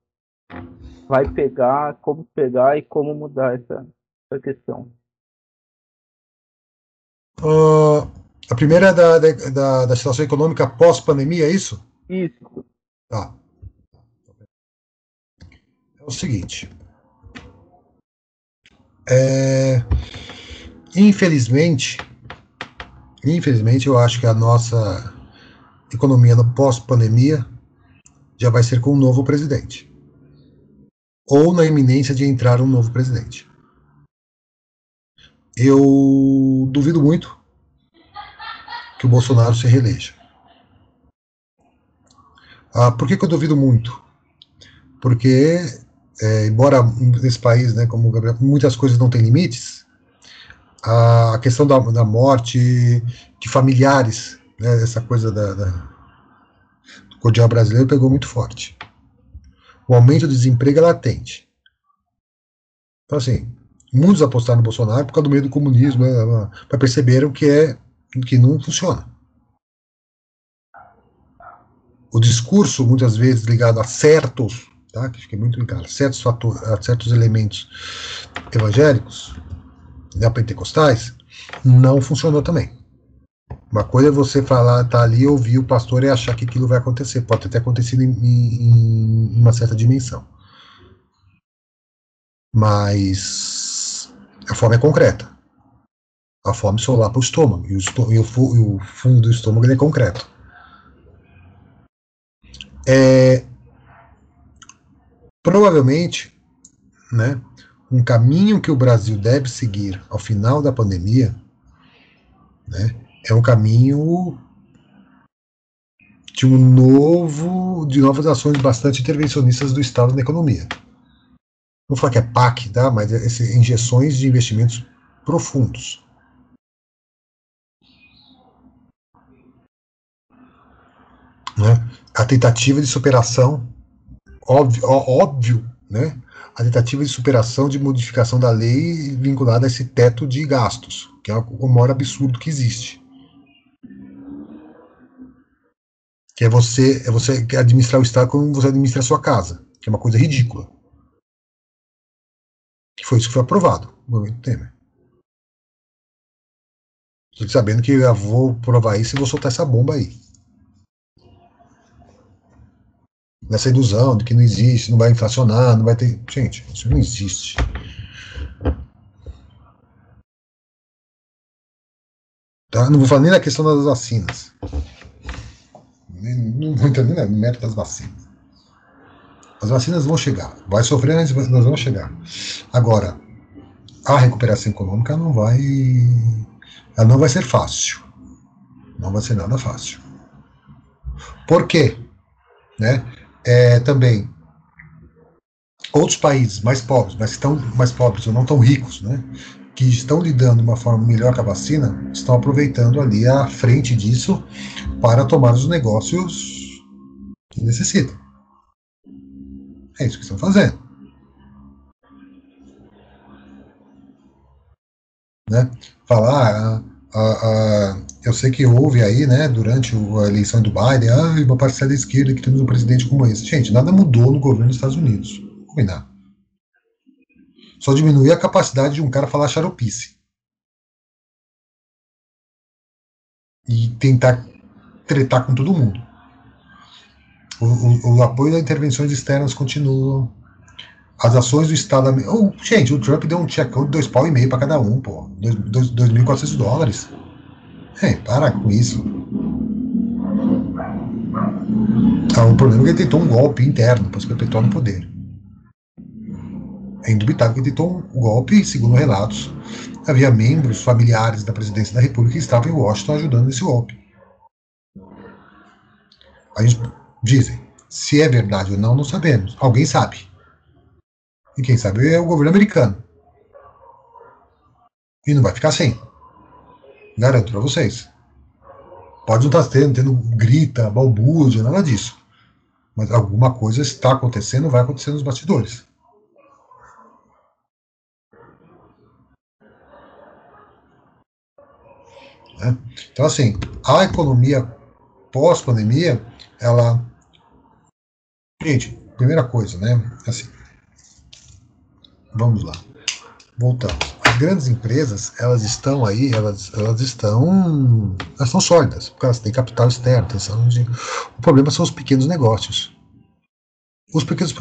vai pegar, como pegar e como mudar essa, essa questão? Uh, a primeira é da, da, da situação econômica pós-pandemia, é isso? Isso. Tá o seguinte. É, infelizmente, infelizmente, eu acho que a nossa economia no pós-pandemia já vai ser com um novo presidente. Ou na iminência de entrar um novo presidente. Eu duvido muito que o Bolsonaro se reeleja. Ah, por que, que eu duvido muito? Porque é, embora nesse país, né, como o Gabriel, muitas coisas não têm limites, a questão da, da morte de familiares, né, essa coisa da, da, do cordial brasileiro pegou muito forte. O aumento do desemprego é latente. Então, assim, muitos apostaram no Bolsonaro por causa do meio do comunismo, né, mas perceberam que, é, que não funciona. O discurso, muitas vezes ligado a certos tá? que fique muito claro, certos, fatores, certos elementos evangélicos, neopentecostais, não funcionou também. Uma coisa é você falar, tá ali, ouvir o pastor e achar que aquilo vai acontecer. Pode ter acontecido em, em, em uma certa dimensão. Mas a fome é concreta. A fome só lá para o estômago. E o, estômago, e o, o fundo do estômago é concreto. É, Provavelmente, né, um caminho que o Brasil deve seguir ao final da pandemia né, é um caminho de um novo, de novas ações bastante intervencionistas do Estado na economia. Não vou falar que é PAC, tá? mas é injeções de investimentos profundos. Né? A tentativa de superação óbvio, óbvio né, a tentativa de superação de modificação da lei vinculada a esse teto de gastos, que é o maior absurdo que existe. Que é você, é você administrar o Estado como você administra a sua casa, que é uma coisa ridícula. Que foi isso que foi aprovado no governo Temer. Sabendo que eu vou provar isso e vou soltar essa bomba aí. Nessa ilusão de que não existe, não vai inflacionar, não vai ter. Gente, isso não existe. Tá? Não vou falar nem na questão das vacinas. Não vou entender no mérito das vacinas. As vacinas vão chegar. Vai sofrer, mas nós vamos chegar. Agora, a recuperação econômica não vai. Ela não vai ser fácil. Não vai ser nada fácil. Por quê? Né? É, também outros países mais pobres, mas estão mais pobres ou não tão ricos, né? que estão lidando de uma forma melhor com a vacina, estão aproveitando ali a frente disso para tomar os negócios que necessitam. É isso que estão fazendo. Né? Falar, ah, ah, ah, eu sei que houve aí, né, durante a eleição do Biden, ah, uma parcela da esquerda que temos um presidente como esse. Gente, nada mudou no governo dos Estados Unidos. Combinar. Só diminuir a capacidade de um cara falar xaropice. E tentar tretar com todo mundo. O, o, o apoio a intervenções externas continua. As ações do Estado. Oh, gente, o Trump deu um checão de dois pau e meio para cada um, pô. 2.400 dólares. É, para com isso. Ah, o problema é que ele tentou um golpe interno para se perpetuar no poder. É indubitável que tentou um golpe, segundo relatos, havia membros familiares da presidência da República que estavam em Washington ajudando nesse golpe. A gente dizem, se é verdade ou não, não sabemos. Alguém sabe. E quem sabe é o governo americano. E não vai ficar sem. Garanto para vocês. Pode não estar tá tendo, tendo grita, balbúrdia, nada disso. Mas alguma coisa está acontecendo, vai acontecer nos bastidores. Né? Então, assim, a economia pós-pandemia, ela. Gente, primeira coisa, né? Assim, vamos lá. Voltamos. Grandes empresas, elas estão aí, elas, elas estão. Elas estão sólidas, porque elas têm capital externo. De, o problema são os pequenos negócios. Os pequenos,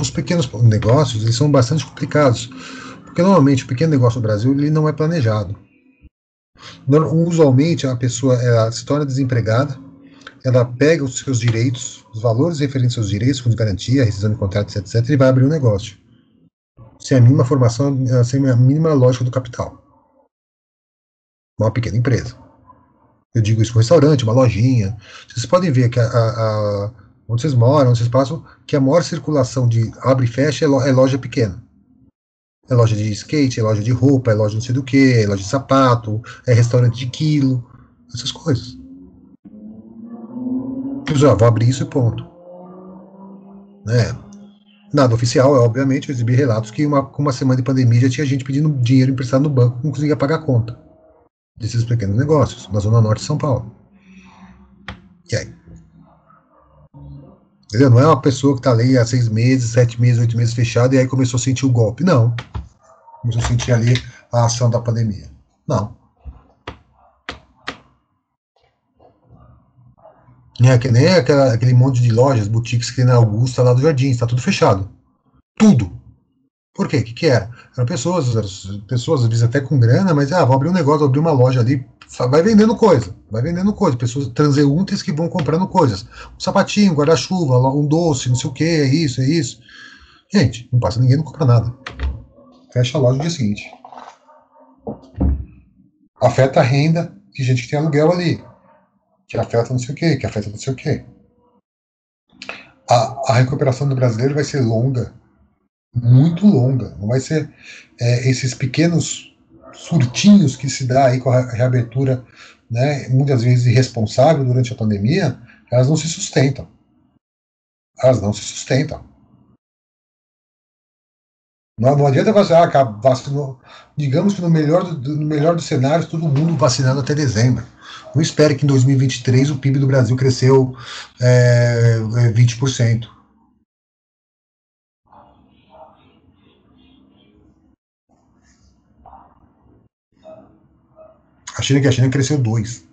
os pequenos negócios eles são bastante complicados, porque normalmente o pequeno negócio no Brasil ele não é planejado. Usualmente, a pessoa ela se torna desempregada, ela pega os seus direitos, os valores referentes aos direitos, fundos de garantia, rescisão de contratos, etc., e vai abrir um negócio. Sem a mínima formação, sem a mínima lógica do capital. Uma pequena empresa. Eu digo isso um restaurante, uma lojinha. Vocês podem ver que a, a, a, onde vocês moram, onde vocês passam, que a maior circulação de abre e fecha é, é loja pequena. É loja de skate, é loja de roupa, é loja não sei do que, é loja de sapato, é restaurante de quilo, essas coisas. Eu já vou abrir isso e ponto. Né? Nada oficial, é, obviamente, eu exibi relatos que uma, com uma semana de pandemia já tinha gente pedindo dinheiro emprestado no banco não conseguia pagar a conta desses pequenos negócios, na zona norte de São Paulo. E aí? Entendeu? Não é uma pessoa que está ali há seis meses, sete meses, oito meses fechado e aí começou a sentir o golpe. Não. Começou a sentir ali a ação da pandemia. Não. É que nem aquela, aquele monte de lojas, boutiques que tem na Augusta lá do Jardim, está tudo fechado. Tudo. Por quê? O que, que era? Eram pessoas, eram pessoas, às vezes até com grana, mas ah, vou abrir um negócio, abrir uma loja ali, vai vendendo coisa, vai vendendo coisa, pessoas transeuntes que vão comprando coisas. Um sapatinho, um guarda-chuva, um doce, não sei o que, é isso, é isso. Gente, não passa ninguém, não compra nada. Fecha a loja no dia seguinte. Afeta a renda de gente que tem aluguel ali. Que afeta não sei o que, que afeta não sei o que. A, a recuperação do brasileiro vai ser longa, muito longa. Não vai ser é, esses pequenos surtinhos que se dá aí com a reabertura, né, muitas vezes irresponsável durante a pandemia, elas não se sustentam. Elas não se sustentam. Não, não adianta vacinar, ah, vacinou. Digamos que no melhor, do, no melhor dos cenários, todo mundo vacinado até dezembro. Não espere que em 2023 o PIB do Brasil cresceu é, 20%. A China que a China cresceu 2,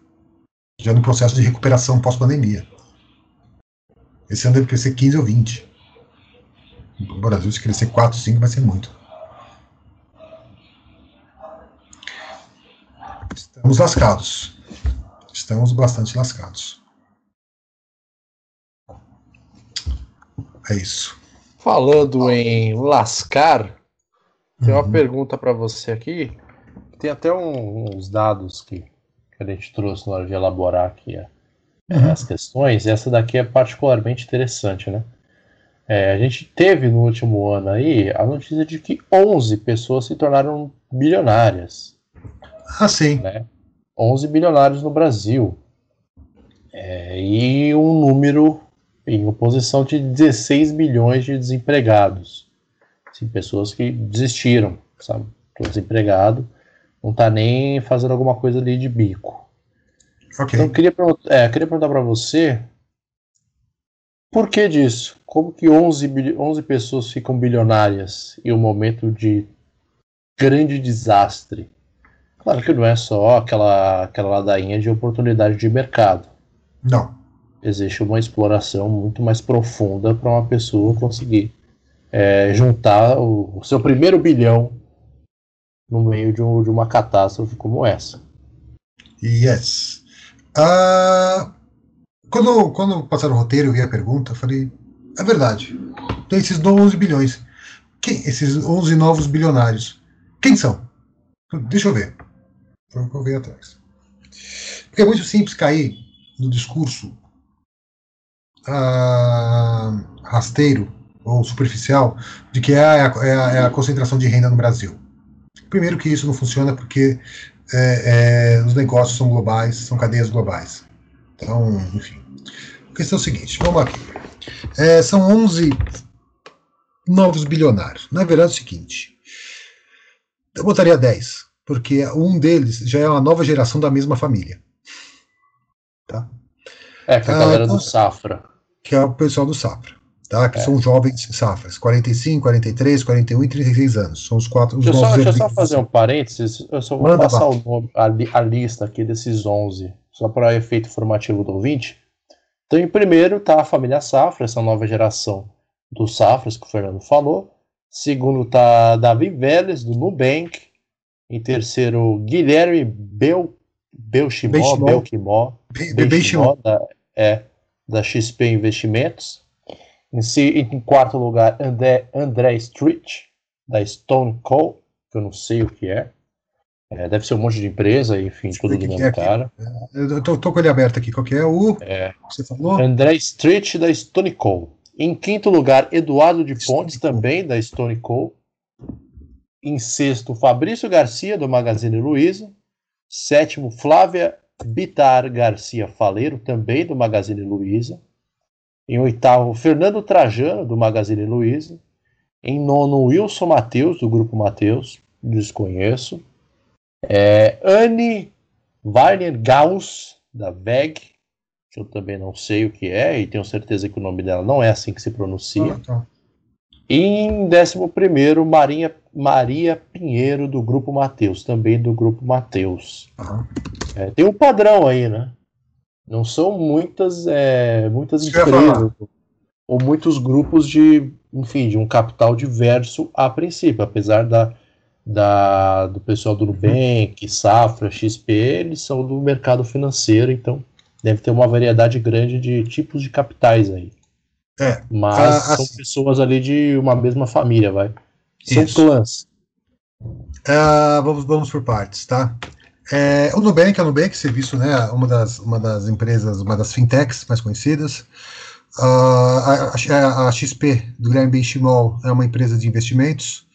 já no processo de recuperação pós-pandemia. Esse ano deve crescer 15 ou 20. No Brasil, se crescer 4, 5, vai ser muito. Estamos lascados. Estamos bastante lascados. É isso. Falando em lascar, tem uma Uhum. pergunta para você aqui. Tem até um- uns dados que, que a gente trouxe na hora de elaborar aqui é, Uhum. as questões. Essa daqui é particularmente interessante, né? É, a gente teve no último ano aí a notícia de que 11 pessoas se tornaram bilionárias. Ah, sim. né? 11 bilionários no Brasil. É, e um número em oposição de 16 milhões de desempregados. Assim, pessoas que desistiram, sabe? Tô desempregado, não tá nem fazendo alguma coisa ali de bico. Ok. Então, eu queria, é, queria perguntar para você por que disso? Como que 11, bil- 11 pessoas ficam bilionárias em um momento de grande desastre? Claro que não é só aquela, aquela ladainha de oportunidade de mercado. Não. Existe uma exploração muito mais profunda para uma pessoa conseguir é, juntar o, o seu primeiro bilhão no meio de, um- de uma catástrofe como essa. Yes. Ah, quando, quando passaram o roteiro e vi a pergunta, eu falei: é verdade. Tem esses 11 bilhões. Quem, esses 11 novos bilionários. Quem são? Deixa eu ver. Foi o que eu vi atrás. Porque é muito simples cair no discurso ah, rasteiro ou superficial de que é a, é a- é a concentração de renda no Brasil. Primeiro que isso não funciona porque é, é, os negócios são globais, são cadeias globais. Então, enfim. Questão é o seguinte, vamos aqui. É, são 11 novos bilionários. Na verdade é o seguinte, eu botaria 10, porque um deles já é uma nova geração da mesma família, É, que a Ah, galera então- do Safra. que é o pessoal do Safra. Tá? Que É. são jovens safras, 45, 43, 41 e 36 anos. São os quatro os Deixa só, deixa eu só fazer um parênteses. Eu só vou Manda passar nome, a, a lista aqui desses 11, só para efeito formativo do ouvinte. Então, em primeiro está a família Safra, essa nova geração dos Safras que o Fernando falou. Segundo está Davi Vélez, do Nubank. Em terceiro, Guilherme Bel, Belchimó. Belchimó, Be- Benchimol, Benchimol. da, é, da XP Investimentos. Em, se- em quarto lugar, André, André Street, da Stone Co., que eu não sei o que é. É, deve ser um monte de empresa, enfim, Deixa tudo do mesmo é cara. Eu tô, tô com ele aberto aqui. Qual que é o É, que você falou? André Street, da Stone Co. Em quinto lugar, Eduardo de Stone Pontes, também da Stone Co. Em sexto, Fabrício Garcia, do Magazine Luiza. Sétimo, Flávia Bitar Garcia Faleiro, também do Magazine Luiza. Em oitavo, Fernando Trajano, do Magazine Luiza. Em nono, Wilson Matheus, do Grupo Matheus, desconheço. É, Anne Warner Gauss, da VEG, que eu também não sei o que é, e tenho certeza que o nome dela não é assim que se pronuncia. Ah, tá. E em décimo primeiro, Maria, Maria Pinheiro, do Grupo Mateus, também do Grupo Mateus. Aham. É, tem um padrão aí, né? Não são muitas, é, muitas empresas ou muitos grupos de, enfim, de um capital diverso a princípio, apesar da, da do pessoal do Nubank, Safra, XP, eles são do mercado financeiro, então deve ter uma variedade grande de tipos de capitais aí. É, Mas Ah, são assim. pessoas ali de uma mesma família, vai. São Isso. clãs. Ah, vamos, vamos por partes, tá? É, o Nubank, a Nubank, serviço, né, uma das, uma das empresas, uma das fintechs mais conhecidas. Ah, a, a- a XP, do Guilherme Benchimol, é uma empresa de investimentos.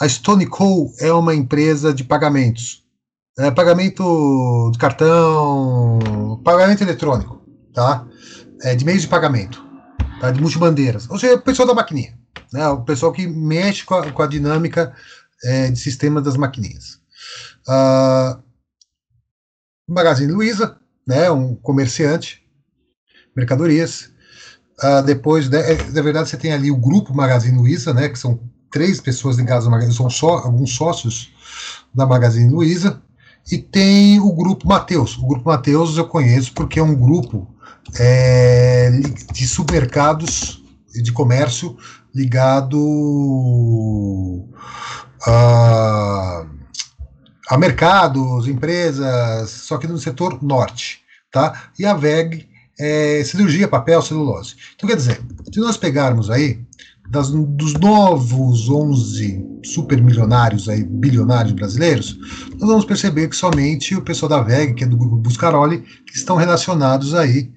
A Stone Co. é uma empresa de pagamentos. É, pagamento de cartão, pagamento eletrônico, tá? É, de meios de pagamento, tá? De multibandeiras. Ou seja, o pessoal da maquininha, né? O pessoal que mexe com a, com a dinâmica é, de sistema das maquininhas. Ah, Magazine Luiza, né, um comerciante, mercadorias. Ah, depois, né, é, na verdade, você tem ali o grupo Magazine Luiza, né, que são três pessoas ligadas ao Magazine, são só alguns sócios da Magazine Luiza. E tem o grupo Mateus. O grupo Mateus eu conheço porque é um grupo é, de supermercados de comércio ligado a, a mercados, empresas, só que no setor norte, tá? E a VEG é cirurgia, papel, celulose. Então, quer dizer, se nós pegarmos aí, das, dos novos 11 supermilionários, aí, bilionários brasileiros, nós vamos perceber que somente o pessoal da VEG, que é do grupo Buscaroli, estão relacionados aí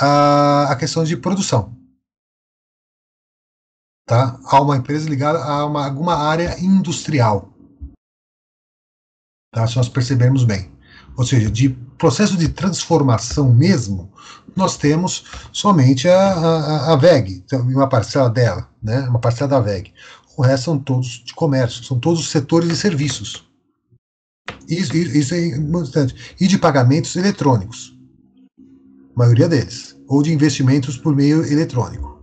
à, à questão de produção. Tá? A uma empresa ligada a uma, alguma área industrial. Tá? Se nós percebermos bem. Ou seja, de processo de transformação mesmo, nós temos somente a, a, a VEG, então, uma parcela dela, né, uma parcela da VEG. O resto são todos de comércio, são todos setores de serviços. Isso, isso é importante. E de pagamentos eletrônicos. A maioria deles. Ou de investimentos por meio eletrônico.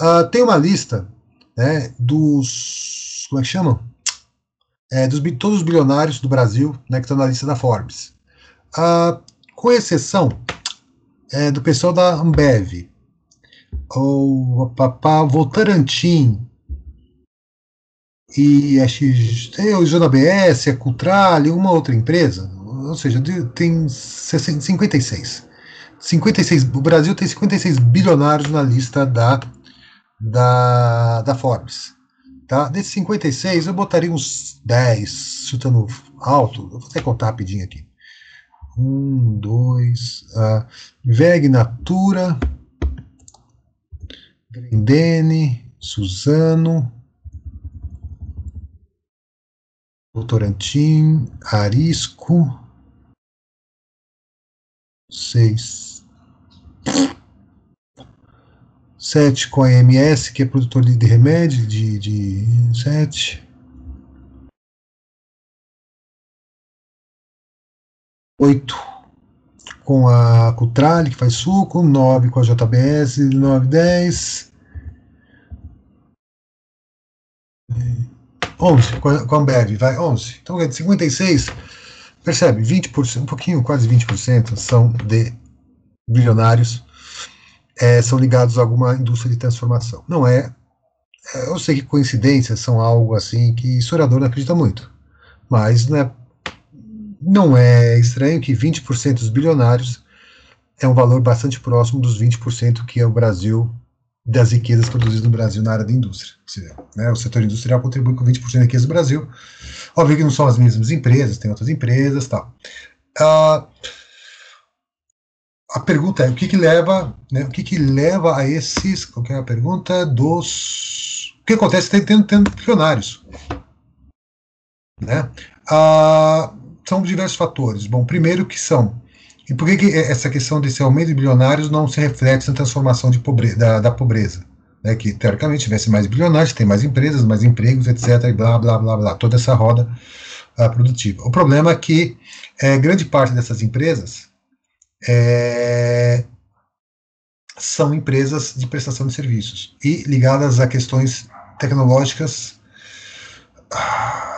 Uh, tem uma lista né, dos. Como é que chamam? É, dos todos os bilionários do Brasil né, que estão na lista da Forbes. Uh, com exceção é, do pessoal da Ambev, o Papá Votarantim, e a X, tem o JBS, a Cultrale, uma outra empresa, ou seja, tem 56. 56, o Brasil tem 56 bilionários na lista da, da, da Forbes. Tá? Desses 56, eu botaria uns 10, chutando alto. Vou até contar rapidinho aqui. Um, dois. Uh, Veg Natura. Grendene. Suzano. Votorantim. Arisco. Seis. Sete com a MS, que é produtor de remédio, de, de sete. 8 com a Cutrale, que faz suco, 9 com a JBS, 9, 10. 11 com a, Ambev, vai 11. Então, 56, percebe, 20%, um pouquinho, quase 20% são de bilionários, é, são ligados a alguma indústria de transformação. Não é, é, eu sei que coincidências são algo assim que historiador não acredita muito, mas não é não é estranho que 20% dos bilionários é um valor bastante próximo dos 20% que é o Brasil, das riquezas produzidas no Brasil na área da indústria. Né, o setor industrial contribui com 20% da riqueza do Brasil. Óbvio que não são as mesmas empresas, tem outras empresas tal. Uh, a pergunta é o que, que leva, né, o que, que leva a esses, qual é a pergunta dos, o que acontece tendo, bilionários, né? Uh, são diversos fatores. Bom, primeiro que são. E por que, que essa questão desse aumento de bilionários não se reflete na transformação de da, da pobreza? Né, que teoricamente tivesse mais bilionários, tem mais empresas, mais empregos, etc. E blá, blá, blá, blá, toda essa roda uh, produtiva. O problema é que é, grande parte dessas empresas é, são empresas de prestação de serviços e ligadas a questões tecnológicas. Uh,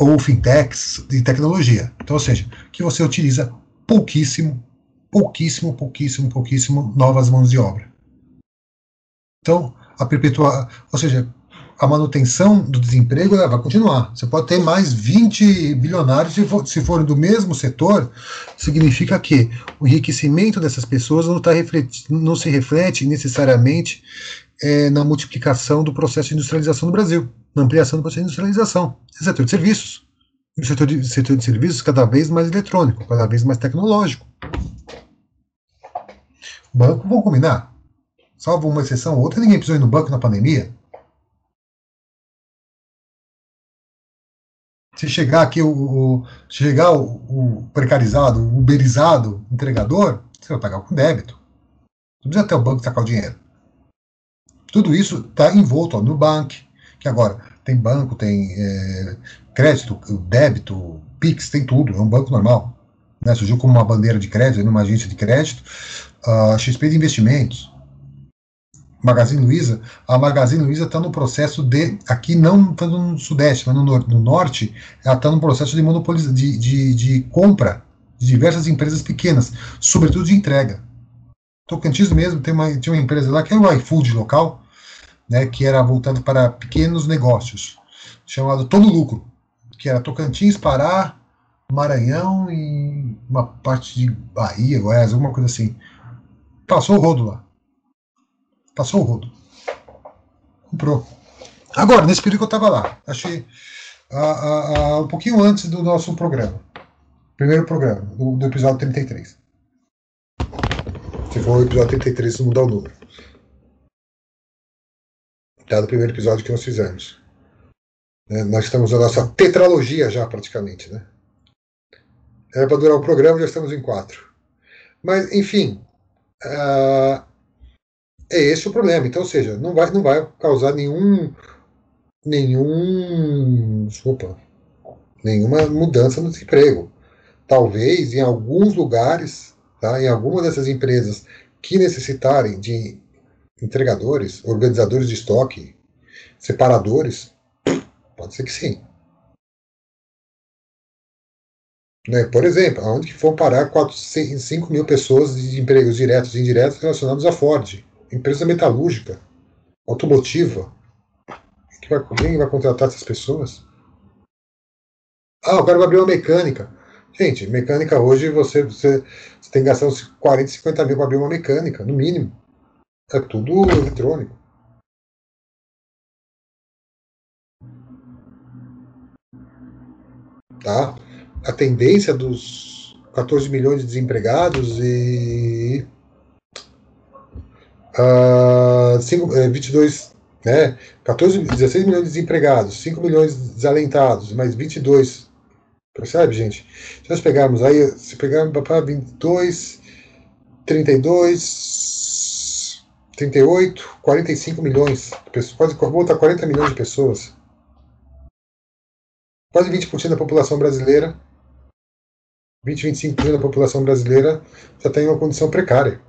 ou fintechs de tecnologia. Então, ou seja, que você utiliza pouquíssimo, pouquíssimo, pouquíssimo, pouquíssimo novas mãos de obra. Então, a perpetuar, ou seja, a manutenção do desemprego vai continuar. Você pode ter mais 20 bilionários se, for, se forem do mesmo setor, significa que o enriquecimento dessas pessoas não, tá não se reflete necessariamente é, na multiplicação do processo de industrialização no Brasil na ampliação do processo de industrialização. Esse setor de serviços. o setor de, setor de serviços cada vez mais eletrônico, cada vez mais tecnológico. Banco, vamos combinar? Salvo uma exceção ou outra, ninguém precisou ir no banco na pandemia. Se chegar aqui o, o se chegar o, o, precarizado, o uberizado entregador, você vai pagar com débito. Não precisa até o banco sacar o dinheiro. Tudo isso está envolto ó, no banco, que agora tem banco, tem é, crédito, débito, Pix, tem tudo, é um banco normal. Né? Surgiu como uma bandeira de crédito, numa agência de crédito, a XP de investimentos. Magazine Luiza, a Magazine Luiza está no processo de, aqui não está no Sudeste, mas no, no Norte, ela está no processo de, monopoliza, de, de, de compra de diversas empresas pequenas, sobretudo de entrega. Tocantins mesmo tem uma, uma empresa lá que é o iFood local, né, que era voltado para pequenos negócios, chamado Todo Lucro, que era Tocantins, Pará, Maranhão e uma parte de Bahia, Goiás, alguma coisa assim. Passou o rodo lá. Passou o rodo. Comprou. Agora, nesse período que eu estava lá, achei um pouquinho antes do nosso programa. Primeiro programa, do, do episódio 33. Se for o episódio 33, se mudar o número. Tá, do primeiro episódio que nós fizemos. É, nós estamos na nossa tetralogia já, praticamente, né? Era para durar o programa, já estamos em quatro. Mas, enfim, uh, é esse o problema. Então, ou seja, não vai, não vai causar nenhum nenhum, desculpa, nenhuma mudança no desemprego. Talvez em alguns lugares, tá, em algumas dessas empresas que necessitarem de entregadores, organizadores de estoque, separadores, pode ser que sim. Né? Por exemplo, aonde que vão parar 4, 5 mil pessoas de empregos diretos e indiretos relacionados à Ford, empresa metalúrgica, automotiva, vai, quem vai contratar essas pessoas? Ah, cara vai abrir uma mecânica. Gente, mecânica hoje você, você, você tem que gastar uns 40, 50 mil para abrir uma mecânica, no mínimo. É tudo eletrônico. Tá? A tendência dos 14 milhões de desempregados e uh, 5, é, 22 né? 14, 16 milhões de desempregados, 5 milhões desalentados, mais 22. Percebe, gente? Se nós pegarmos aí, se pegarmos para 22, 32, 38, 45 milhões de pessoas, quase volta 40 milhões de pessoas. Quase 20% da população brasileira, 20, 25% da população brasileira já tem uma condição precária.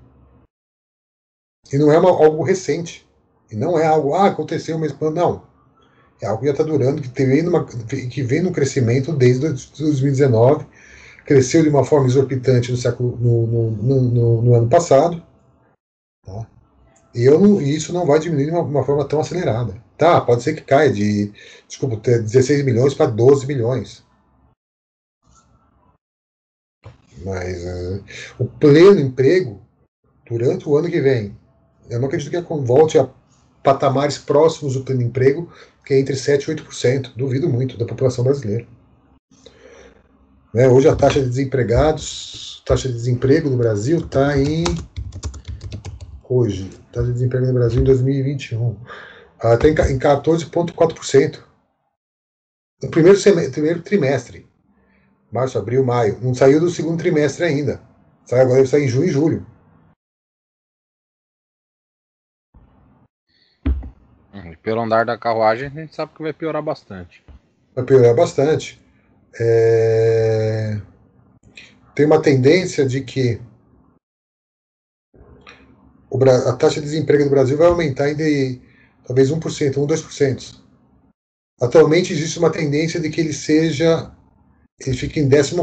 E não é uma, algo recente. E não é algo, ah, aconteceu, mas não. É algo que já está durando, que que vem no crescimento desde 2019, cresceu de uma forma exorbitante no, século, no, no, no, no ano passado. Tá? E eu isso não vai diminuir de uma, uma, forma tão acelerada. Tá, pode ser que caia de, desculpa, 16 milhões para 12 milhões. Mas uh, o pleno emprego, durante o ano que vem, eu não acredito que volte a patamares próximos do pleno emprego, que é entre 7% e 8%, duvido muito, da população brasileira. Né, hoje a taxa de desempregados, taxa de desemprego no Brasil está em. Hoje, taxa de desemprego no Brasil em 2021, está em 14,4%. No primeiro, semestre, primeiro trimestre, março, abril, maio, não saiu do segundo trimestre ainda. Sai agora, sai em junho e julho. pelo andar da carruagem, a gente sabe que vai piorar bastante. Vai piorar bastante. É... Tem uma tendência de que a taxa de desemprego do Brasil vai aumentar em de, talvez 1%, 1, 2%. Atualmente existe uma tendência de que ele seja, ele fique em 14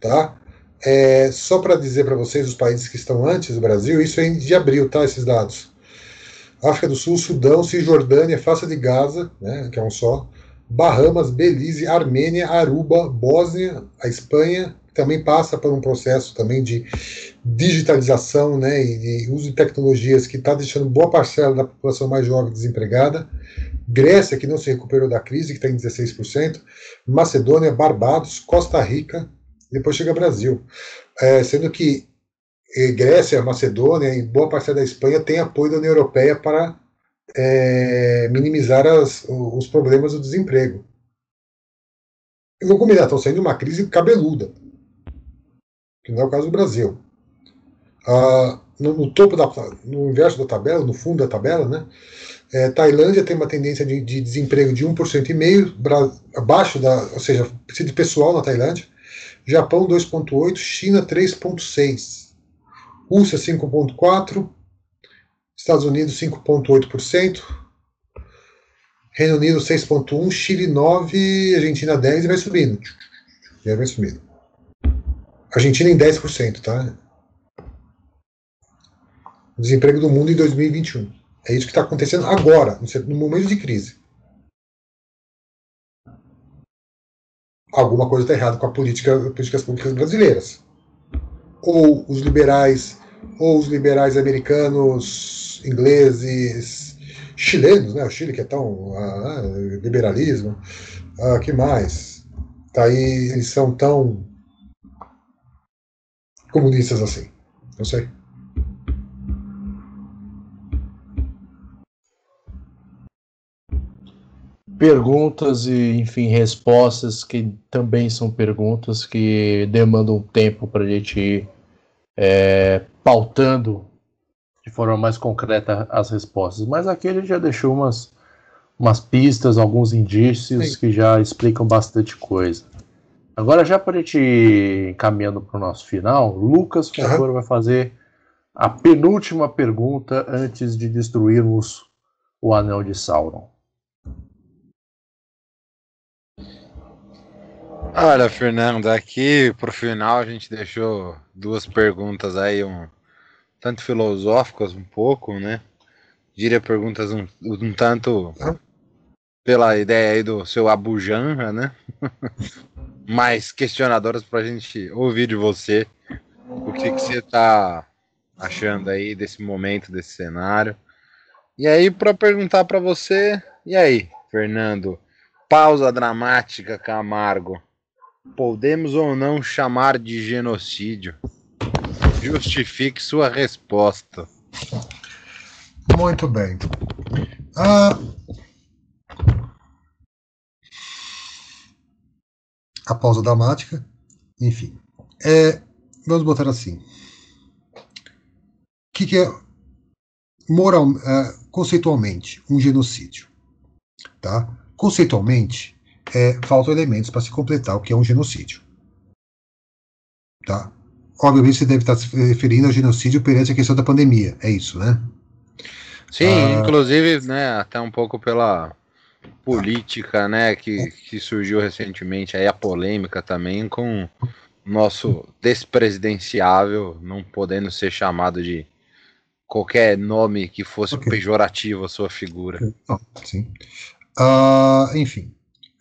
tá? É, só para dizer para vocês os países que estão antes do Brasil, isso é de abril, tá? Esses dados. África do Sul, Sudão, Cisjordânia, Faça de Gaza, né, que é um só, Bahamas, Belize, Armênia, Aruba, Bósnia, a Espanha, também passa por um processo também de digitalização né, e de uso de tecnologias que está deixando boa parcela da população mais jovem desempregada, Grécia, que não se recuperou da crise, que está em 16%, Macedônia, Barbados, Costa Rica, depois chega Brasil. É, sendo que Grécia, Macedônia e boa parte da Espanha tem apoio da União Europeia para é, minimizar as, os problemas do desemprego. E vou combinar, estão saindo uma crise cabeluda, que não é o caso do Brasil. Ah, no, no, topo da, no inverso da tabela, no fundo da tabela, né, é, Tailândia tem uma tendência de, de desemprego de 1,5%, abaixo da, ou seja, de pessoal na Tailândia. Japão 2,8%, China 3,6%. Rússia 5,4%, Estados Unidos 5,8%, Reino Unido 6,1%, Chile 9%, Argentina 10% e vai subindo. E aí vai subindo. Argentina em 10%, tá? desemprego do mundo em 2021. É isso que está acontecendo agora, no momento de crise. Alguma coisa está errada com a política, políticas públicas brasileiras. Ou os liberais, ou os liberais americanos, ingleses, chilenos, né? O Chile que é tão ah, liberalismo, ah, que mais? Tá aí, eles são tão comunistas assim. Não sei. perguntas e, enfim, respostas que também são perguntas que demandam tempo para a gente ir é, pautando de forma mais concreta as respostas. Mas aqui a gente já deixou umas, umas pistas, alguns indícios Sim. que já explicam bastante coisa. Agora, já para a gente ir caminhando para o nosso final, Lucas, por favor, vai fazer a penúltima pergunta antes de destruirmos o Anel de Sauron. Olha, Fernando, aqui pro final a gente deixou duas perguntas aí, um tanto filosóficas um pouco, né? Diria perguntas um, um tanto pela ideia aí do seu Abu Janra, né? Mais questionadoras pra gente ouvir de você. O que, que você tá achando aí desse momento, desse cenário? E aí, para perguntar para você, e aí, Fernando? Pausa dramática, Camargo podemos ou não chamar de genocídio? Justifique sua resposta. Muito bem. Ah, a pausa dramática, enfim. É, vamos botar assim. O que, que é, moral, é, conceitualmente um genocídio? Tá? Conceitualmente, é, faltam elementos para se completar o que é um genocídio. Tá? Obviamente você deve estar se referindo ao genocídio perante a questão da pandemia, é isso, né? Sim, ah, inclusive, né, até um pouco pela política, né, que, que surgiu recentemente, aí a polêmica também com nosso despresidenciável não podendo ser chamado de qualquer nome que fosse okay. pejorativo a sua figura. sim. Uh, enfim,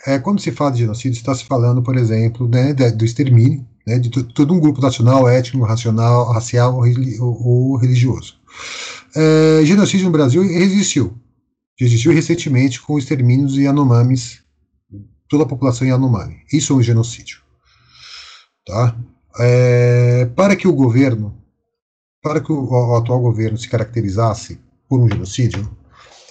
é, quando se fala de genocídio, está se falando, por exemplo, né, do extermínio né, de todo um grupo nacional, étnico, racional, racial ou, ou religioso. É, genocídio no Brasil existiu. Existiu recentemente com o extermínio dos Yanomamis, toda a população Yanomami. Isso é um genocídio. Tá? É, para que o governo, para que o, o, atual governo se caracterizasse por um genocídio,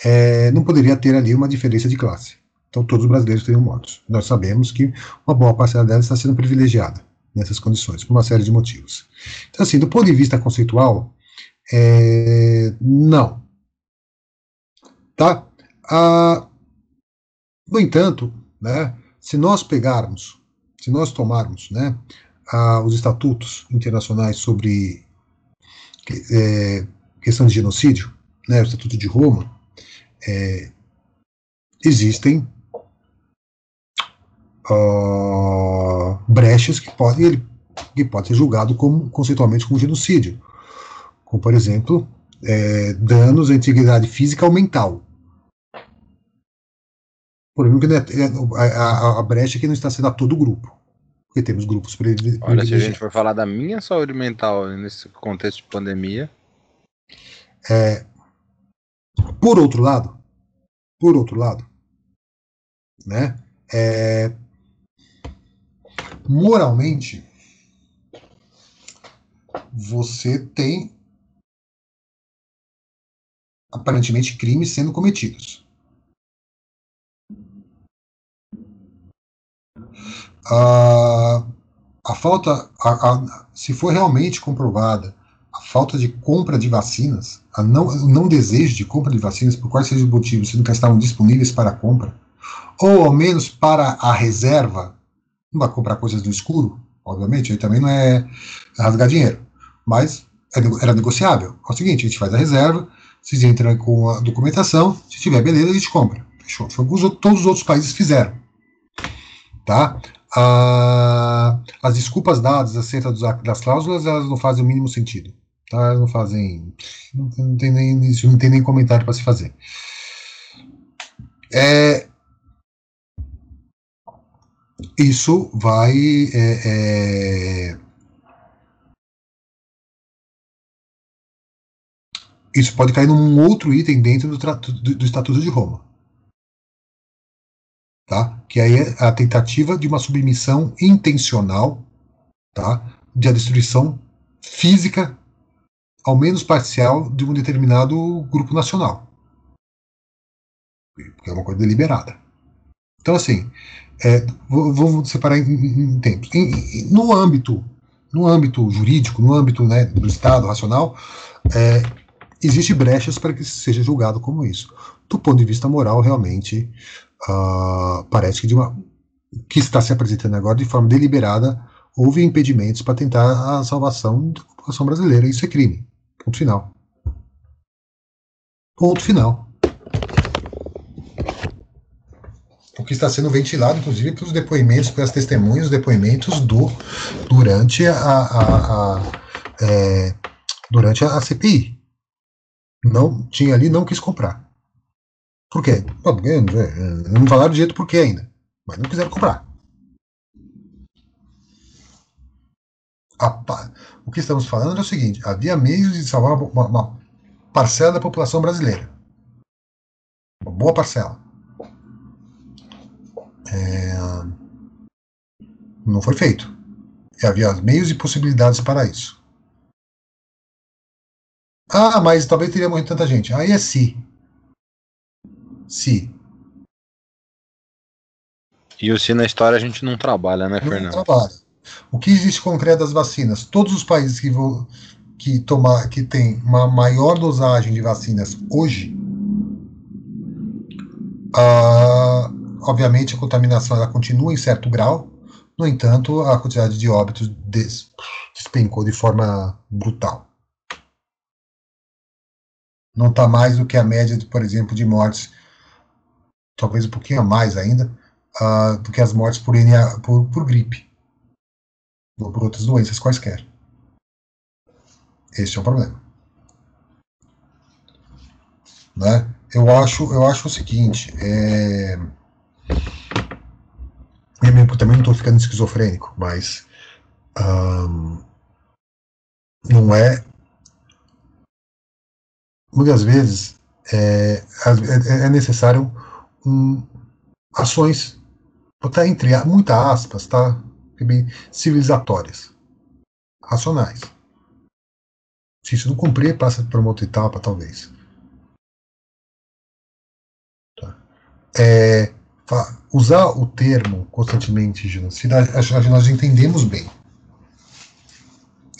é, não poderia ter ali uma diferença de classe. Então todos os brasileiros teriam mortos. Nós sabemos que uma boa parcela delas está sendo privilegiada nessas condições, por uma série de motivos. Então, assim, do ponto de vista conceitual, é, não. Tá? Ah, no entanto, né, se nós pegarmos, se nós tomarmos né, ah, os estatutos internacionais sobre é, questão de genocídio, né, o Estatuto de Roma, é, existem uh, brechas que podem ele que pode ser julgado como conceitualmente como genocídio, como por exemplo é, danos à integridade física ou mental. Por exemplo, é, a, a, brecha é que não está sendo a todo o grupo, porque temos grupos Olha, se a gente for falar da minha saúde mental nesse contexto de pandemia. É, por outro lado, por outro lado, né, é, moralmente, você tem aparentemente crimes sendo cometidos. A, a falta, a, a, se for realmente comprovada a falta de compra de vacinas, a não, o não desejo de compra de vacinas, por quais sejam os motivos, se nunca estavam disponíveis para compra, ou ao menos para a reserva não vai comprar coisas no escuro, obviamente, aí também não é rasgar dinheiro. Mas é era negociável. É o seguinte, a gente faz a reserva, vocês entram com a documentação, se tiver beleza, a gente compra. Fechou. Foi o que todos os outros países fizeram. Tá? As desculpas dadas acerca das cláusulas, elas não fazem o mínimo sentido. Tá? Não fazem. Não tem, não tem nem, não tem nem comentário para se fazer. É, isso vai. É, é, isso pode cair num outro item dentro do, do, do Estatuto de Roma. Tá? Que aí é a tentativa de uma submissão intencional tá? de a destruição física, ao menos parcial, de um determinado grupo nacional. Porque é uma coisa deliberada. Então, assim, é, vou, separar em, em, em tempos. Em, no âmbito, no âmbito jurídico, no âmbito né, do Estado racional, é, existe brechas para que seja julgado como isso. Do ponto de vista moral, realmente, uh, parece que de uma que está se apresentando agora de forma deliberada houve impedimentos para tentar a salvação da população brasileira. Isso é crime. Ponto final. Ponto final. O que está sendo ventilado, inclusive, pelos depoimentos, pelas testemunhas, depoimentos do durante a, a, a é, durante a CPI. Não tinha ali, não quis comprar. Por quê? Não falaram de jeito por quê ainda, mas não quiseram comprar. A, o que estamos falando é o seguinte: havia meios de salvar uma, uma parcela da população brasileira. Uma boa parcela. É, não foi feito. E havia meios e possibilidades para isso. Ah, mas talvez teria morrido tanta gente. Aí é se. Se. E o se na história a gente não trabalha, né, Fernando? Não trabalha. O que existe concreto das vacinas? Todos os países que, vão, que, tomar, que têm uma maior dosagem de vacinas hoje, ah, obviamente a contaminação ela continua em certo grau, no entanto, a quantidade de óbitos des, despencou de forma brutal não está mais do que a média, de, por exemplo, de mortes, talvez um pouquinho a mais ainda, uh, do que as mortes por, NA, por, por gripe ou por outras doenças quaisquer. Esse é o problema. Né? Eu acho, eu acho o seguinte, é... eu também não estou ficando esquizofrênico, mas um, não é muitas vezes é, é, é necessário um, ações, botar entre muitas aspas, tá? Bem, civilizatórias, racionais. Se isso não cumprir, passa por uma outra etapa, talvez. Tá. É, usar o termo constantemente genocida, acho nós entendemos bem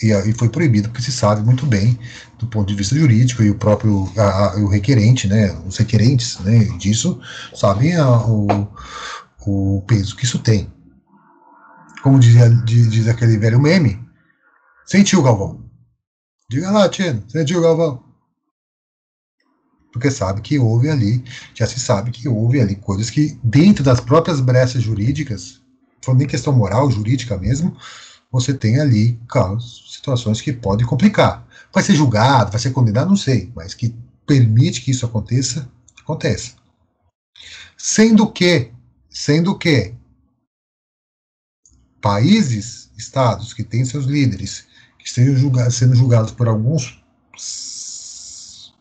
e, e, foi proibido porque se sabe muito bem do ponto de vista jurídico e o próprio a, a, o requerente, né, os requerentes né, disso sabem a, o, o peso que isso tem. Como dizia, diz, diz aquele velho meme, sentiu Galvão. Diga lá, Tia, sentiu Galvão. Porque sabe que houve ali, já se sabe que houve ali coisas que, dentro das próprias brechas jurídicas, foi nem questão moral, jurídica mesmo, você tem ali casos, situações que podem complicar. Vai ser julgado, vai ser condenado, não sei, mas que permite que isso aconteça, acontece. Sendo que, sendo que países, estados que têm seus líderes que estejam sendo julgados por alguns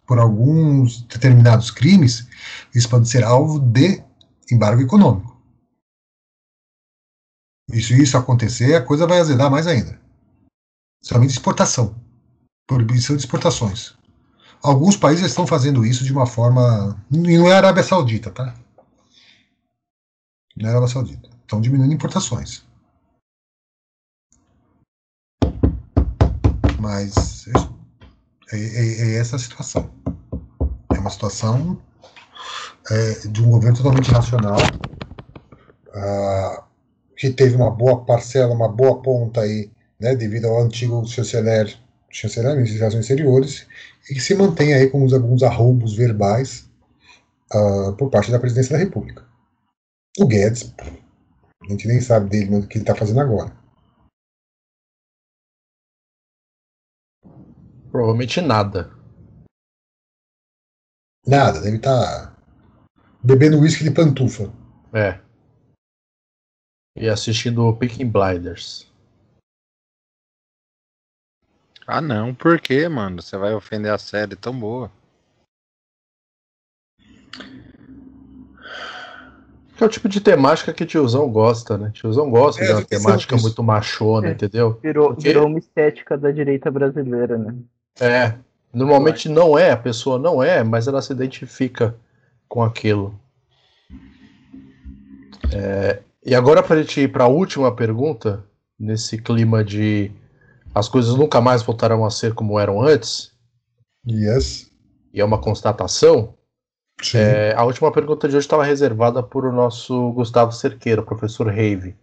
por alguns determinados crimes, isso pode ser alvo de embargo econômico. E se isso acontecer, a coisa vai azedar mais ainda. Somente exportação. Proibição de exportações. Alguns países estão fazendo isso de uma forma. E não é a Arábia Saudita, tá? Não é a Arábia Saudita. Estão diminuindo importações. Mas é, é, é essa a situação. É uma situação é, de um governo totalmente racional. Ah, que teve uma boa parcela, uma boa ponta aí, né, devido ao antigo chanceler, chanceler ministro de Relações Exteriores, e que se mantém aí com alguns arroubos verbais uh, por parte da presidência da República. O Guedes, a gente nem sabe dele o que ele está fazendo agora. Provavelmente nada. Nada, deve estar tá bebendo uísque de pantufa. É. E assistindo Picking Blinders. Ah não, por quê, mano? Você vai ofender a série tão boa. Que é o tipo de temática que tiozão gosta, né? Tiozão gosta é, de uma temática muito machona, é. entendeu? Virou, Porque... virou uma estética da direita brasileira, né? É. Normalmente não é, a pessoa não é, mas ela se identifica com aquilo. É, e agora, para a gente ir para a última pergunta, nesse clima de as coisas nunca mais voltarão a ser como eram antes. Yes. E é uma constatação. É, a última pergunta de hoje estava reservada por o nosso Gustavo Cerqueira, professor Rave.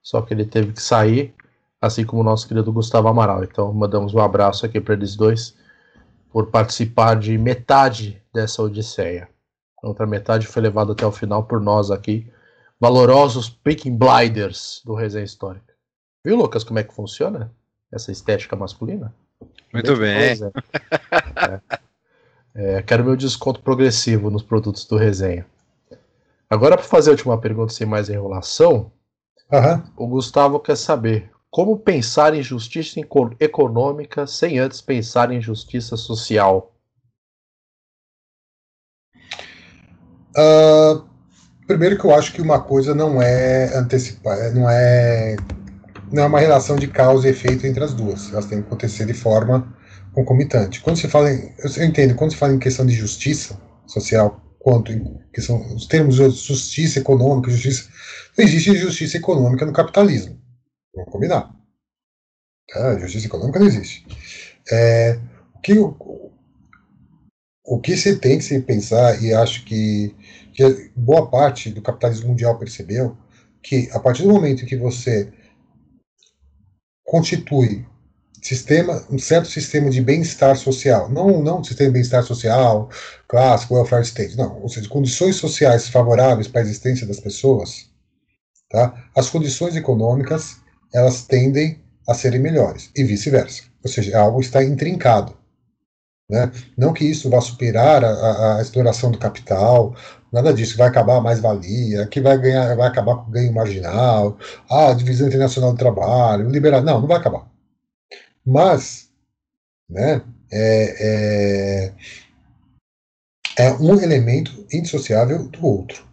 Só que ele teve que sair, assim como o nosso querido Gustavo Amaral. Então, mandamos um abraço aqui para eles dois por participar de metade dessa odisseia. A outra metade foi levada até o final por nós aqui, valorosos Picking Blinders do Resenha Histórica. Viu, Lucas, como é que funciona essa estética masculina? Muito bem. É. É, quero meu desconto progressivo nos produtos do resenha. Agora, para fazer a última pergunta sem mais enrolação, uhum. o Gustavo quer saber como pensar em justiça econômica sem antes pensar em justiça social. Uh, primeiro que eu acho que uma coisa não é antecipar, não é não é uma relação de causa e efeito entre as duas. Elas têm que acontecer de forma concomitante. Quando se fala em, eu entendo, quando se fala em questão de justiça social, quanto em questão, os termos de justiça econômica, justiça, não existe justiça econômica no capitalismo. Vamos combinar. Tá? Justiça econômica não existe. É, o que o, o que você tem que se pensar e acho que, que boa parte do capitalismo mundial percebeu que a partir do momento em que você constitui sistema, um certo sistema de bem-estar social, não, não um sistema de bem-estar social clássico, welfare state, não, ou seja, condições sociais favoráveis para a existência das pessoas, tá? as condições econômicas elas tendem a serem melhores, e vice-versa, ou seja, algo está intrincado. Né? Não que isso vá superar a, a, exploração do capital, nada disso, vai acabar a mais-valia, que vai ganhar, vai acabar com o ganho marginal, a divisão internacional do trabalho, liberar, não, não vai acabar mas né, é, é, é um elemento indissociável do outro.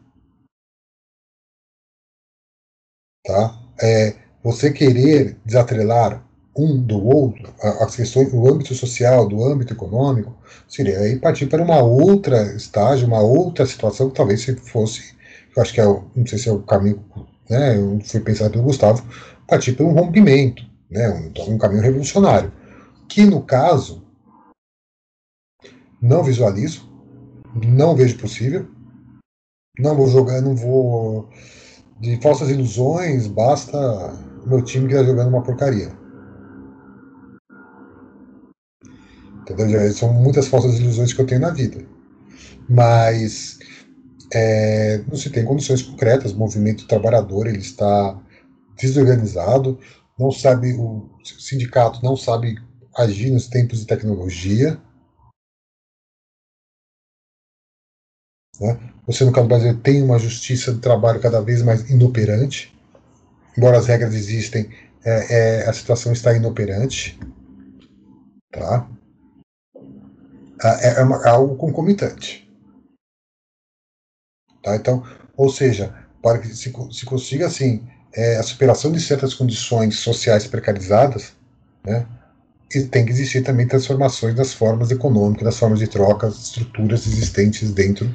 Tá? É, você querer desatrelar um do outro, as questões, o âmbito social do âmbito econômico, seria aí partir para uma outra estágio, uma outra situação que talvez se fosse, eu acho que é, não sei se é o caminho, né, foi pensado pelo Gustavo, partir para um rompimento, né, um, então, um caminho revolucionário, que no caso não visualizo, não vejo possível, não vou jogar, não vou de falsas ilusões, basta meu time que está jogando uma porcaria. Entendeu? São muitas falsas ilusões que eu tenho na vida. Mas é, não se tem condições concretas, o movimento trabalhador ele está desorganizado, não sabe, o sindicato não sabe agir nos tempos de tecnologia. Né? Você, no caso do Brasil, tem uma justiça do trabalho cada vez mais inoperante. Embora as regras existem, é, é, a situação está inoperante. Tá? É, é, uma, é algo concomitante. Tá? Então, ou seja, para que se, se consiga assim é, a superação de certas condições sociais precarizadas, né, e tem que existir também transformações nas formas econômicas, nas formas de troca, estruturas existentes dentro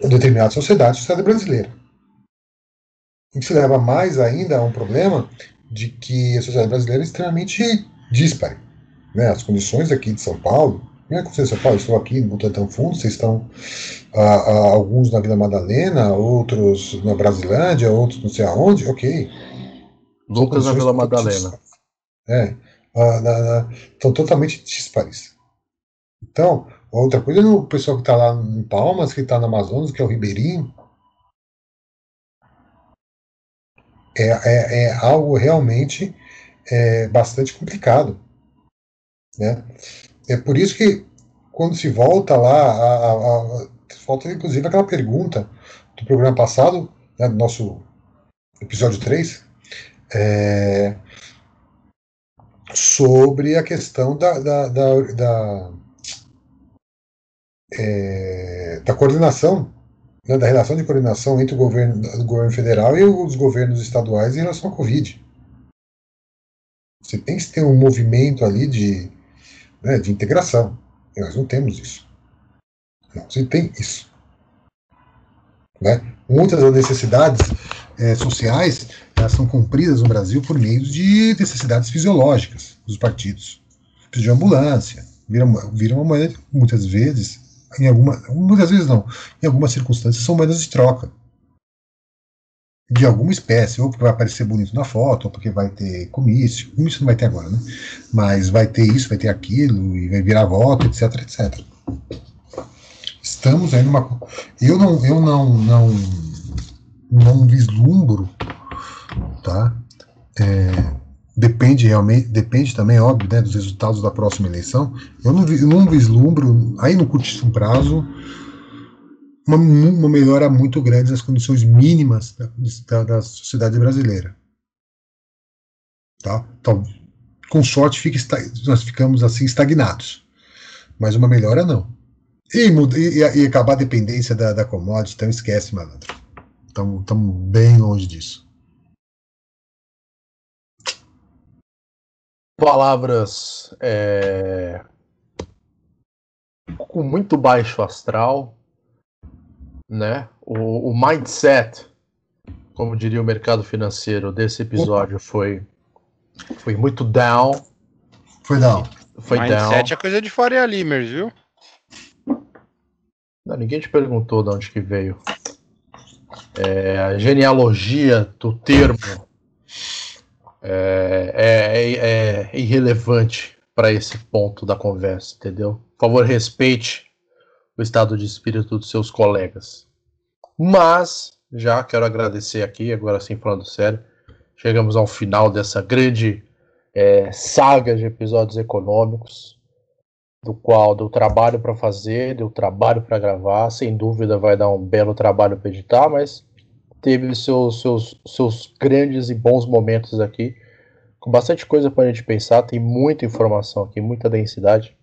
de determinada sociedade, sociedade brasileira. Isso leva mais ainda a um problema de que a sociedade brasileira é extremamente dispare. Né? As condições aqui de São Paulo, não é com São Paulo, estou aqui no Butantã Fundo, vocês estão alguns na Vila Madalena, outros na Brasilândia, outros não sei aonde, ok. Lucas na Vila Madalena. É, estão totalmente dispares. Então, outra coisa é o pessoal que está lá em Palmas, que está no Amazonas, que é o Ribeirinho. É, é, é algo realmente é, bastante complicado. Né? É por isso que quando se volta lá, a, a, a, falta inclusive aquela pergunta do programa passado, né, do nosso episódio 3, é, sobre a questão da, da, da, da, é, da coordenação, né, da relação de coordenação entre o governo, o governo federal e os governos estaduais em relação à Covid. Você tem que ter um movimento ali de, né, de integração. E nós não temos isso. Não se tem isso. Né? Muitas das necessidades é, sociais são cumpridas no Brasil por meio de necessidades fisiológicas dos partidos. Precisa de ambulância, vira, vira uma moeda, muitas vezes, em alguma, muitas vezes não, em algumas circunstâncias são moedas de troca de alguma espécie, ou porque vai aparecer bonito na foto, ou porque vai ter comício, comício não vai ter agora, né? Mas vai ter isso, vai ter aquilo, e vai virar voto, etc, etc. Estamos aí numa. Eu não, eu não, não, não vislumbro, tá? É, depende realmente, depende também, óbvio, né, dos resultados da próxima eleição. Eu não, eu não vislumbro, aí no curtíssimo prazo, uma, uma melhora muito grande das condições mínimas da, da sociedade brasileira. Tá? Então, com sorte, fica, nós ficamos assim estagnados. Mas uma melhora não. E, e, e acabar a dependência da, da commodity, então esquece, malandro. Estamos bem longe disso. Palavras é, com muito baixo astral, né? O, o mindset, como diria o mercado financeiro desse episódio, foi, foi muito down. Foi down. Foi mindset down. é coisa de Faria Limers, viu? Não, ninguém te perguntou de onde que veio. É, a genealogia do termo é, é, é, é irrelevante para esse ponto da conversa, entendeu? Por favor, respeite o estado de espírito dos seus colegas. Mas, já quero agradecer aqui, agora sim falando sério, chegamos ao final dessa grande é, saga de episódios econômicos, do qual deu trabalho para fazer, deu trabalho para gravar, sem dúvida vai dar um belo trabalho para editar, mas teve seus, seus, seus grandes e bons momentos aqui, com bastante coisa para a gente pensar, tem muita informação aqui, muita densidade.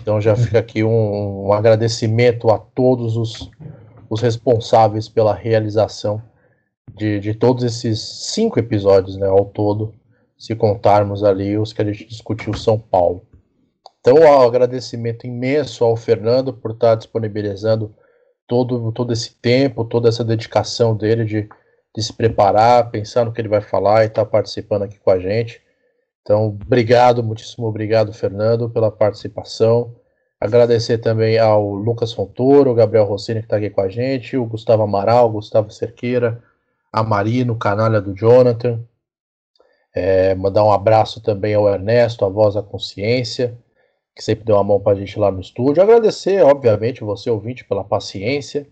Então já fica aqui um, um agradecimento a todos os, os, responsáveis pela realização de, de todos esses cinco episódios, né, ao todo, se contarmos ali os que a gente discutiu São Paulo. Então, um agradecimento imenso ao Fernando por estar disponibilizando todo, todo esse tempo, toda essa dedicação dele de, de se preparar, pensar no que ele vai falar e estar participando aqui com a gente. Então, obrigado, muitíssimo obrigado, Fernando, pela participação. Agradecer também ao Lucas Fontoro, Gabriel Rossini, que está aqui com a gente, o Gustavo Amaral, Gustavo Cerqueira, a Marino, canalha do Jonathan. É, mandar um abraço também ao Ernesto, a voz da consciência, que sempre deu uma mão para a gente lá no estúdio. Agradecer, obviamente, você, ouvinte, pela paciência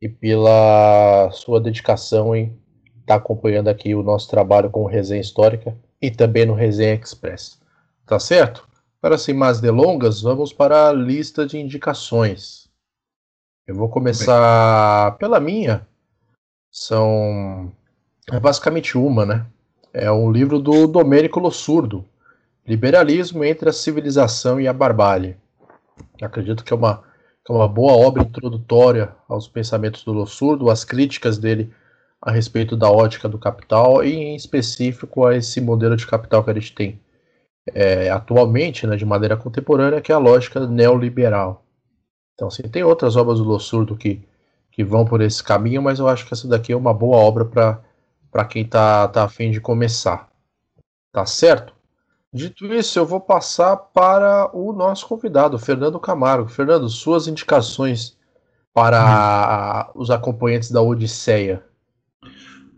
e pela sua dedicação em estar tá acompanhando aqui o nosso trabalho com Resenha Histórica e também no Resenha Express. Tá certo? Para sem mais delongas, vamos para a lista de indicações. Eu vou começar pela minha. São é basicamente uma, né? É um livro do Domênico Lossurdo, Liberalismo entre a Civilização e a Barbárie. Acredito que é uma, que é uma boa obra introdutória aos pensamentos do Lossurdo, às críticas dele a respeito da ótica do capital e, em específico, a esse modelo de capital que a gente tem é, atualmente, né, de maneira contemporânea, que é a lógica neoliberal. Então, assim, tem outras obras do Lossurdo que, que vão por esse caminho, mas eu acho que essa daqui é uma boa obra para quem está tá afim de começar. Tá certo? Dito isso, eu vou passar para o nosso convidado, Fernando Camargo. Fernando, suas indicações para hum. os acompanhantes da Odisseia.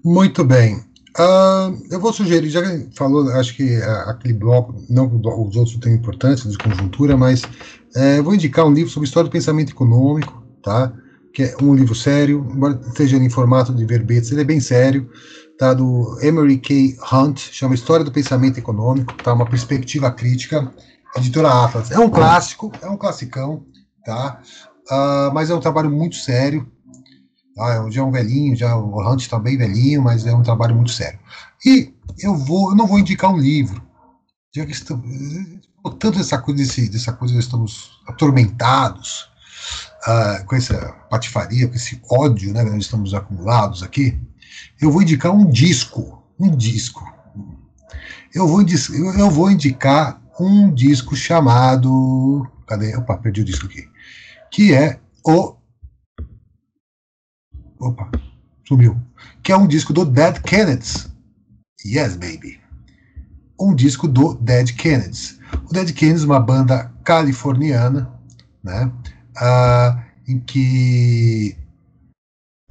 Muito bem. Uh, eu vou sugerir, já que falou, acho que uh, aquele bloco, não os outros têm importância de conjuntura, mas uh, vou indicar um livro sobre história do pensamento econômico, tá? Que é um livro sério, embora esteja em formato de verbetes, ele é bem sério, tá? Do Emery K. Hunt, chama História do Pensamento Econômico, tá? Uma perspectiva crítica. Editora Atlas. É um clássico, é um classicão, tá? Uh, mas é um trabalho muito sério. Tá? Já é um velhinho, já o Hunt está bem velhinho, mas é um trabalho muito sério. E eu vou, eu não vou indicar um livro, já que estamos, tanto dessa coisa, desse, dessa coisa, estamos atormentados uh, com essa patifaria, com esse ódio, né, nós estamos acumulados aqui. Eu vou indicar um disco, um disco. Eu vou, eu vou indicar um disco chamado. Cadê? Opa, perdi o disco aqui. Que é o. Opa, sumiu. Que é um disco do Dead Kennedys. Yes, baby. Um disco do Dead Kennedys. O Dead Kennedys, é uma banda californiana, né? Uh, em que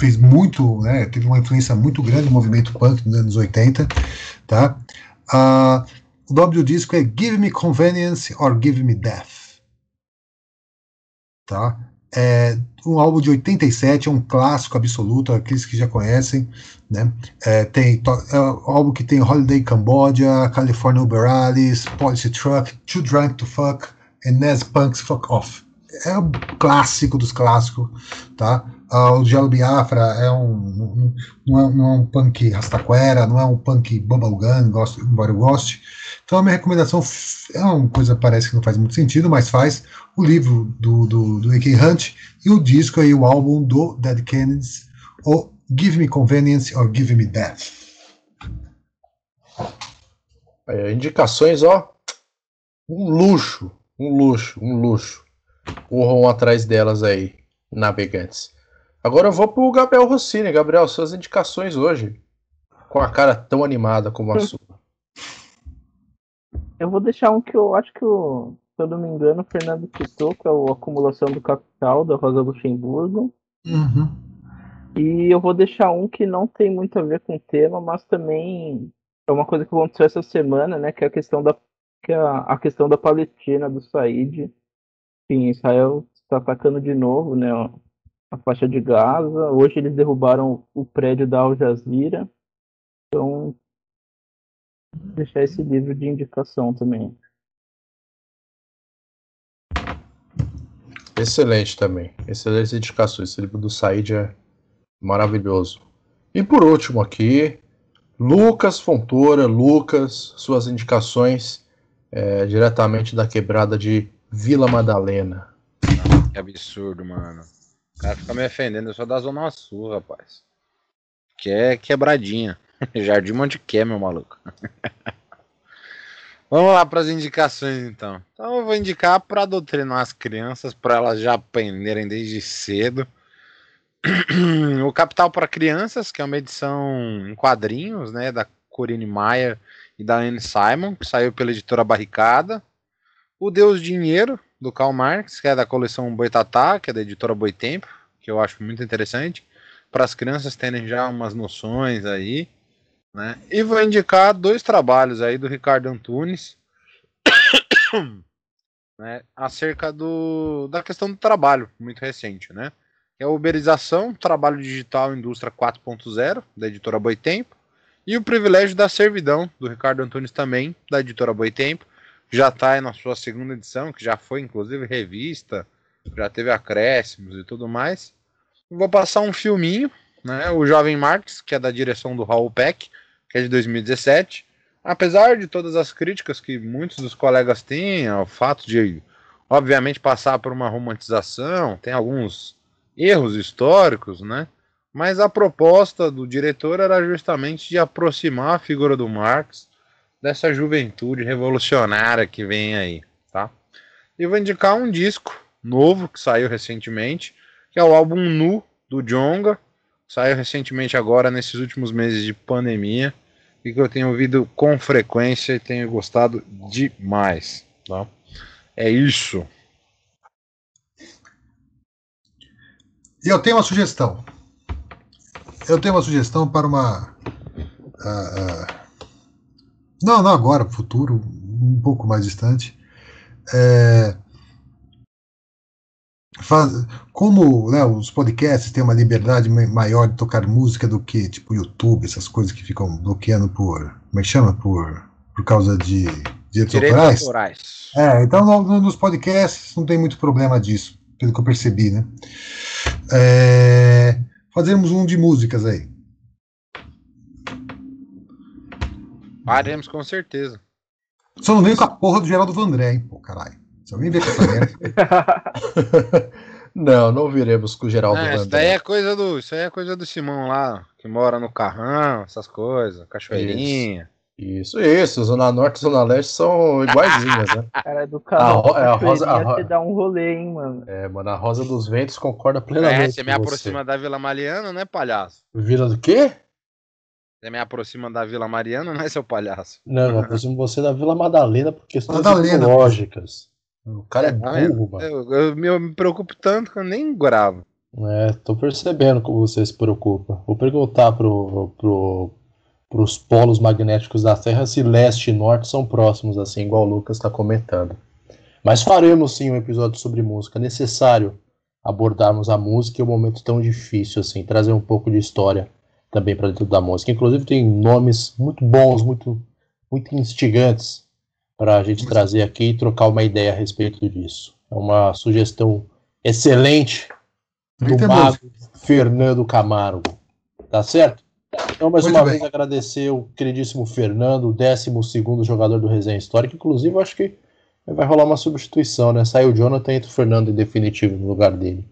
fez muito, né, teve uma influência muito grande no movimento punk nos anos 80, tá? Uh, o nome do disco é Give Me Convenience or Give Me Death, tá? É um álbum de 87, é um clássico absoluto, aqueles que já conhecem, né? É, tem é um álbum que tem Holiday Cambodia, California Uber Alice, Policy Truck, Too Drunk to Fuck, Nas Punk's Fuck Off. É um clássico dos clássicos, tá? Uh, o Gelo Biafra é um, não, é, não é um punk rastaquera, não é um punk bubblegum, gosto, embora eu goste. Então a minha recomendação é uma coisa parece que não faz muito sentido, mas faz o livro do, do, do A.K. Hunt e o disco aí, o álbum do Dead Kennedys, o Give Me Convenience or Give Me Death. É, indicações, ó, um luxo, um luxo, um luxo. Corram atrás delas aí, navegantes. Agora eu vou pro Gabriel Rossini. Gabriel, suas indicações hoje. Com a cara tão animada como a sua. Eu vou deixar um que eu acho que, o, se eu não me engano, o Fernando citou, que é a acumulação do capital da Rosa Luxemburgo. Uhum. E eu vou deixar um que não tem muito a ver com o tema, mas também é uma coisa que aconteceu essa semana, né? Que é a questão da, que é a, a questão da Palestina, do Said. Enfim, Israel está atacando de novo, né? A faixa de Gaza. Hoje eles derrubaram o prédio da Al Jazeera. Então, vou deixar esse livro de indicação também. Excelente também. Excelentes indicações. Esse livro do Said é maravilhoso. E por último aqui, Lucas Fontoura. Lucas, suas indicações é, diretamente da quebrada de Vila Madalena. Que absurdo, mano. Cara fica me ofendendo, eu sou da Zona Sul, rapaz. Que é quebradinha. Jardim Monte Quer, meu maluco. Vamos lá para as indicações então. Então eu vou indicar para doutrinar as crianças, para elas já aprenderem desde cedo. o Capital para Crianças, que é uma edição em quadrinhos, né, da Corine Maia e da Anne Simon, que saiu pela editora Barricada. O Deus Dinheiro, do Karl Marx, que é da coleção Boitatá, que é da editora Boitempo, que eu acho muito interessante, para as crianças terem já umas noções aí. Né? E vou indicar dois trabalhos aí do Ricardo Antunes né, acerca do, da questão do trabalho, muito recente, né? É a uberização, trabalho digital indústria 4.0, da editora Boitempo, e o privilégio da servidão, do Ricardo Antunes também, da editora Boitempo, já está na sua segunda edição, que já foi inclusive revista, já teve acréscimos e tudo mais. Vou passar um filminho, né, o Jovem Marx, que é da direção do Raul Peck, que é de 2017. Apesar de todas as críticas que muitos dos colegas têm ao fato de, obviamente, passar por uma romantização, tem alguns erros históricos, né? Mas a proposta do diretor era justamente de aproximar a figura do Marx dessa juventude revolucionária que vem aí, tá? E vou indicar um disco novo que saiu recentemente, que é o álbum Nu do Jonga, saiu recentemente agora nesses últimos meses de pandemia e que eu tenho ouvido com frequência e tenho gostado demais, tá? É isso. Eu tenho uma sugestão. Eu tenho uma sugestão para uma uh, uh, não, não agora, futuro, um pouco mais distante. É, faz, como né, os podcasts têm uma liberdade maior de tocar música do que tipo YouTube, essas coisas que ficam bloqueando por. Como é que chama? Por, por causa de Direitos, autorais? autorais. É, então no- nos podcasts não tem muito problema disso, pelo que eu percebi, né? É, fazemos um de músicas aí. Faremos com certeza. Só não veio com a porra do Geraldo Vandré, hein? Pô, caralho. Se alguém vier com essa merda. Não, não viremos com o Geraldo É, isso Vandré. daí é coisa do. Isso aí é coisa do Simão lá, que mora no carrão, essas coisas, cachoeirinha. Isso, isso. Zona Norte e Zona Leste são iguaizinhas, né? Cara do A carro. ro- é, a rosa- a ro- Você dá um rolê, hein, mano. É, mano, a Rosa dos Ventos concorda É, plenamente. você me com aproxima da Vila Mariana, né, palhaço? Vila do quê? Você me aproxima da Vila Mariana, né, seu palhaço? Não, eu aproximo você da Vila Madalena por questões Madalena. lógicas. O cara é Tá vendo? burro, mano. Eu, eu me, eu me preocupo tanto que eu nem gravo. É, tô percebendo como você se preocupa. Vou perguntar pro, pro, pros polos magnéticos da Terra se leste e norte são próximos, assim, igual o Lucas está comentando. Mas faremos sim um episódio sobre música. É necessário abordarmos a música em um momento tão difícil, assim, trazer um pouco de história também para dentro da música. Inclusive tem nomes muito bons, muito, muito instigantes para a gente trazer aqui e trocar uma ideia a respeito disso. É uma sugestão excelente do mago Fernando Camargo. Tá certo? Então, mais Muito uma bem. vez, agradecer o queridíssimo Fernando, o 12 jogador do Resenha Histórica. Inclusive, acho que vai rolar uma substituição, né? Saiu o Jonathan e entra o Fernando em definitivo no lugar dele.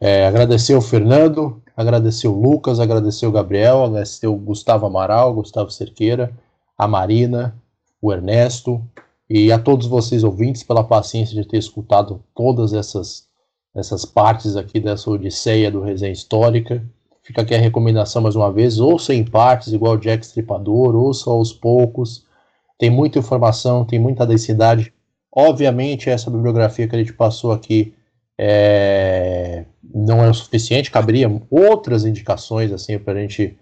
É, agradecer o Fernando, agradecer o Lucas, agradecer o Gabriel, agradecer o Gustavo Amaral, Gustavo Cerqueira, a Marina, o Ernesto e a todos vocês ouvintes pela paciência de ter escutado todas essas essas partes aqui dessa odisseia do Resenha Histórica. Fica aqui a recomendação mais uma vez, ouça em partes, igual o Jack Stripador, ouça aos poucos. Tem muita informação, tem muita densidade. Obviamente, essa bibliografia que a gente passou aqui é, não é o suficiente, caberia outras indicações assim para a gente,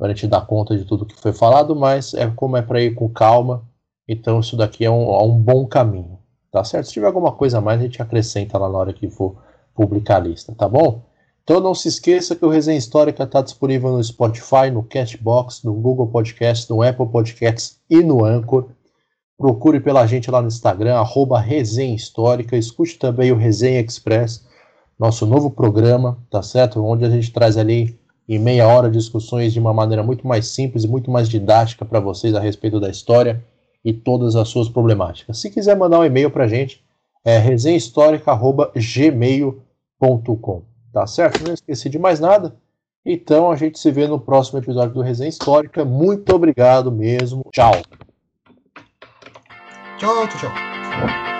a gente dar conta de tudo que foi falado, mas é como é para ir com calma, então isso daqui é um, é um bom caminho, tá certo? Se tiver alguma coisa a mais, a gente acrescenta lá na hora que for publicar a lista, tá bom? Então não se esqueça que o Resenha Histórica está disponível no Spotify, no Castbox, no Google Podcast, no Apple Podcasts e no Anchor. Procure pela gente lá no Instagram, arroba Resenha Histórica. Escute também o Resenha Express, nosso novo programa, tá certo? Onde a gente traz ali em meia hora discussões de uma maneira muito mais simples e muito mais didática para vocês a respeito da história e todas as suas problemáticas. Se quiser mandar um e-mail para a gente, é resenhahistórica.gmail.com. Tá certo? Não esqueci de mais nada. Então a gente se vê no próximo episódio do Resenha Histórica. Muito obrigado mesmo. Tchau. Tchau, tchau, tchau.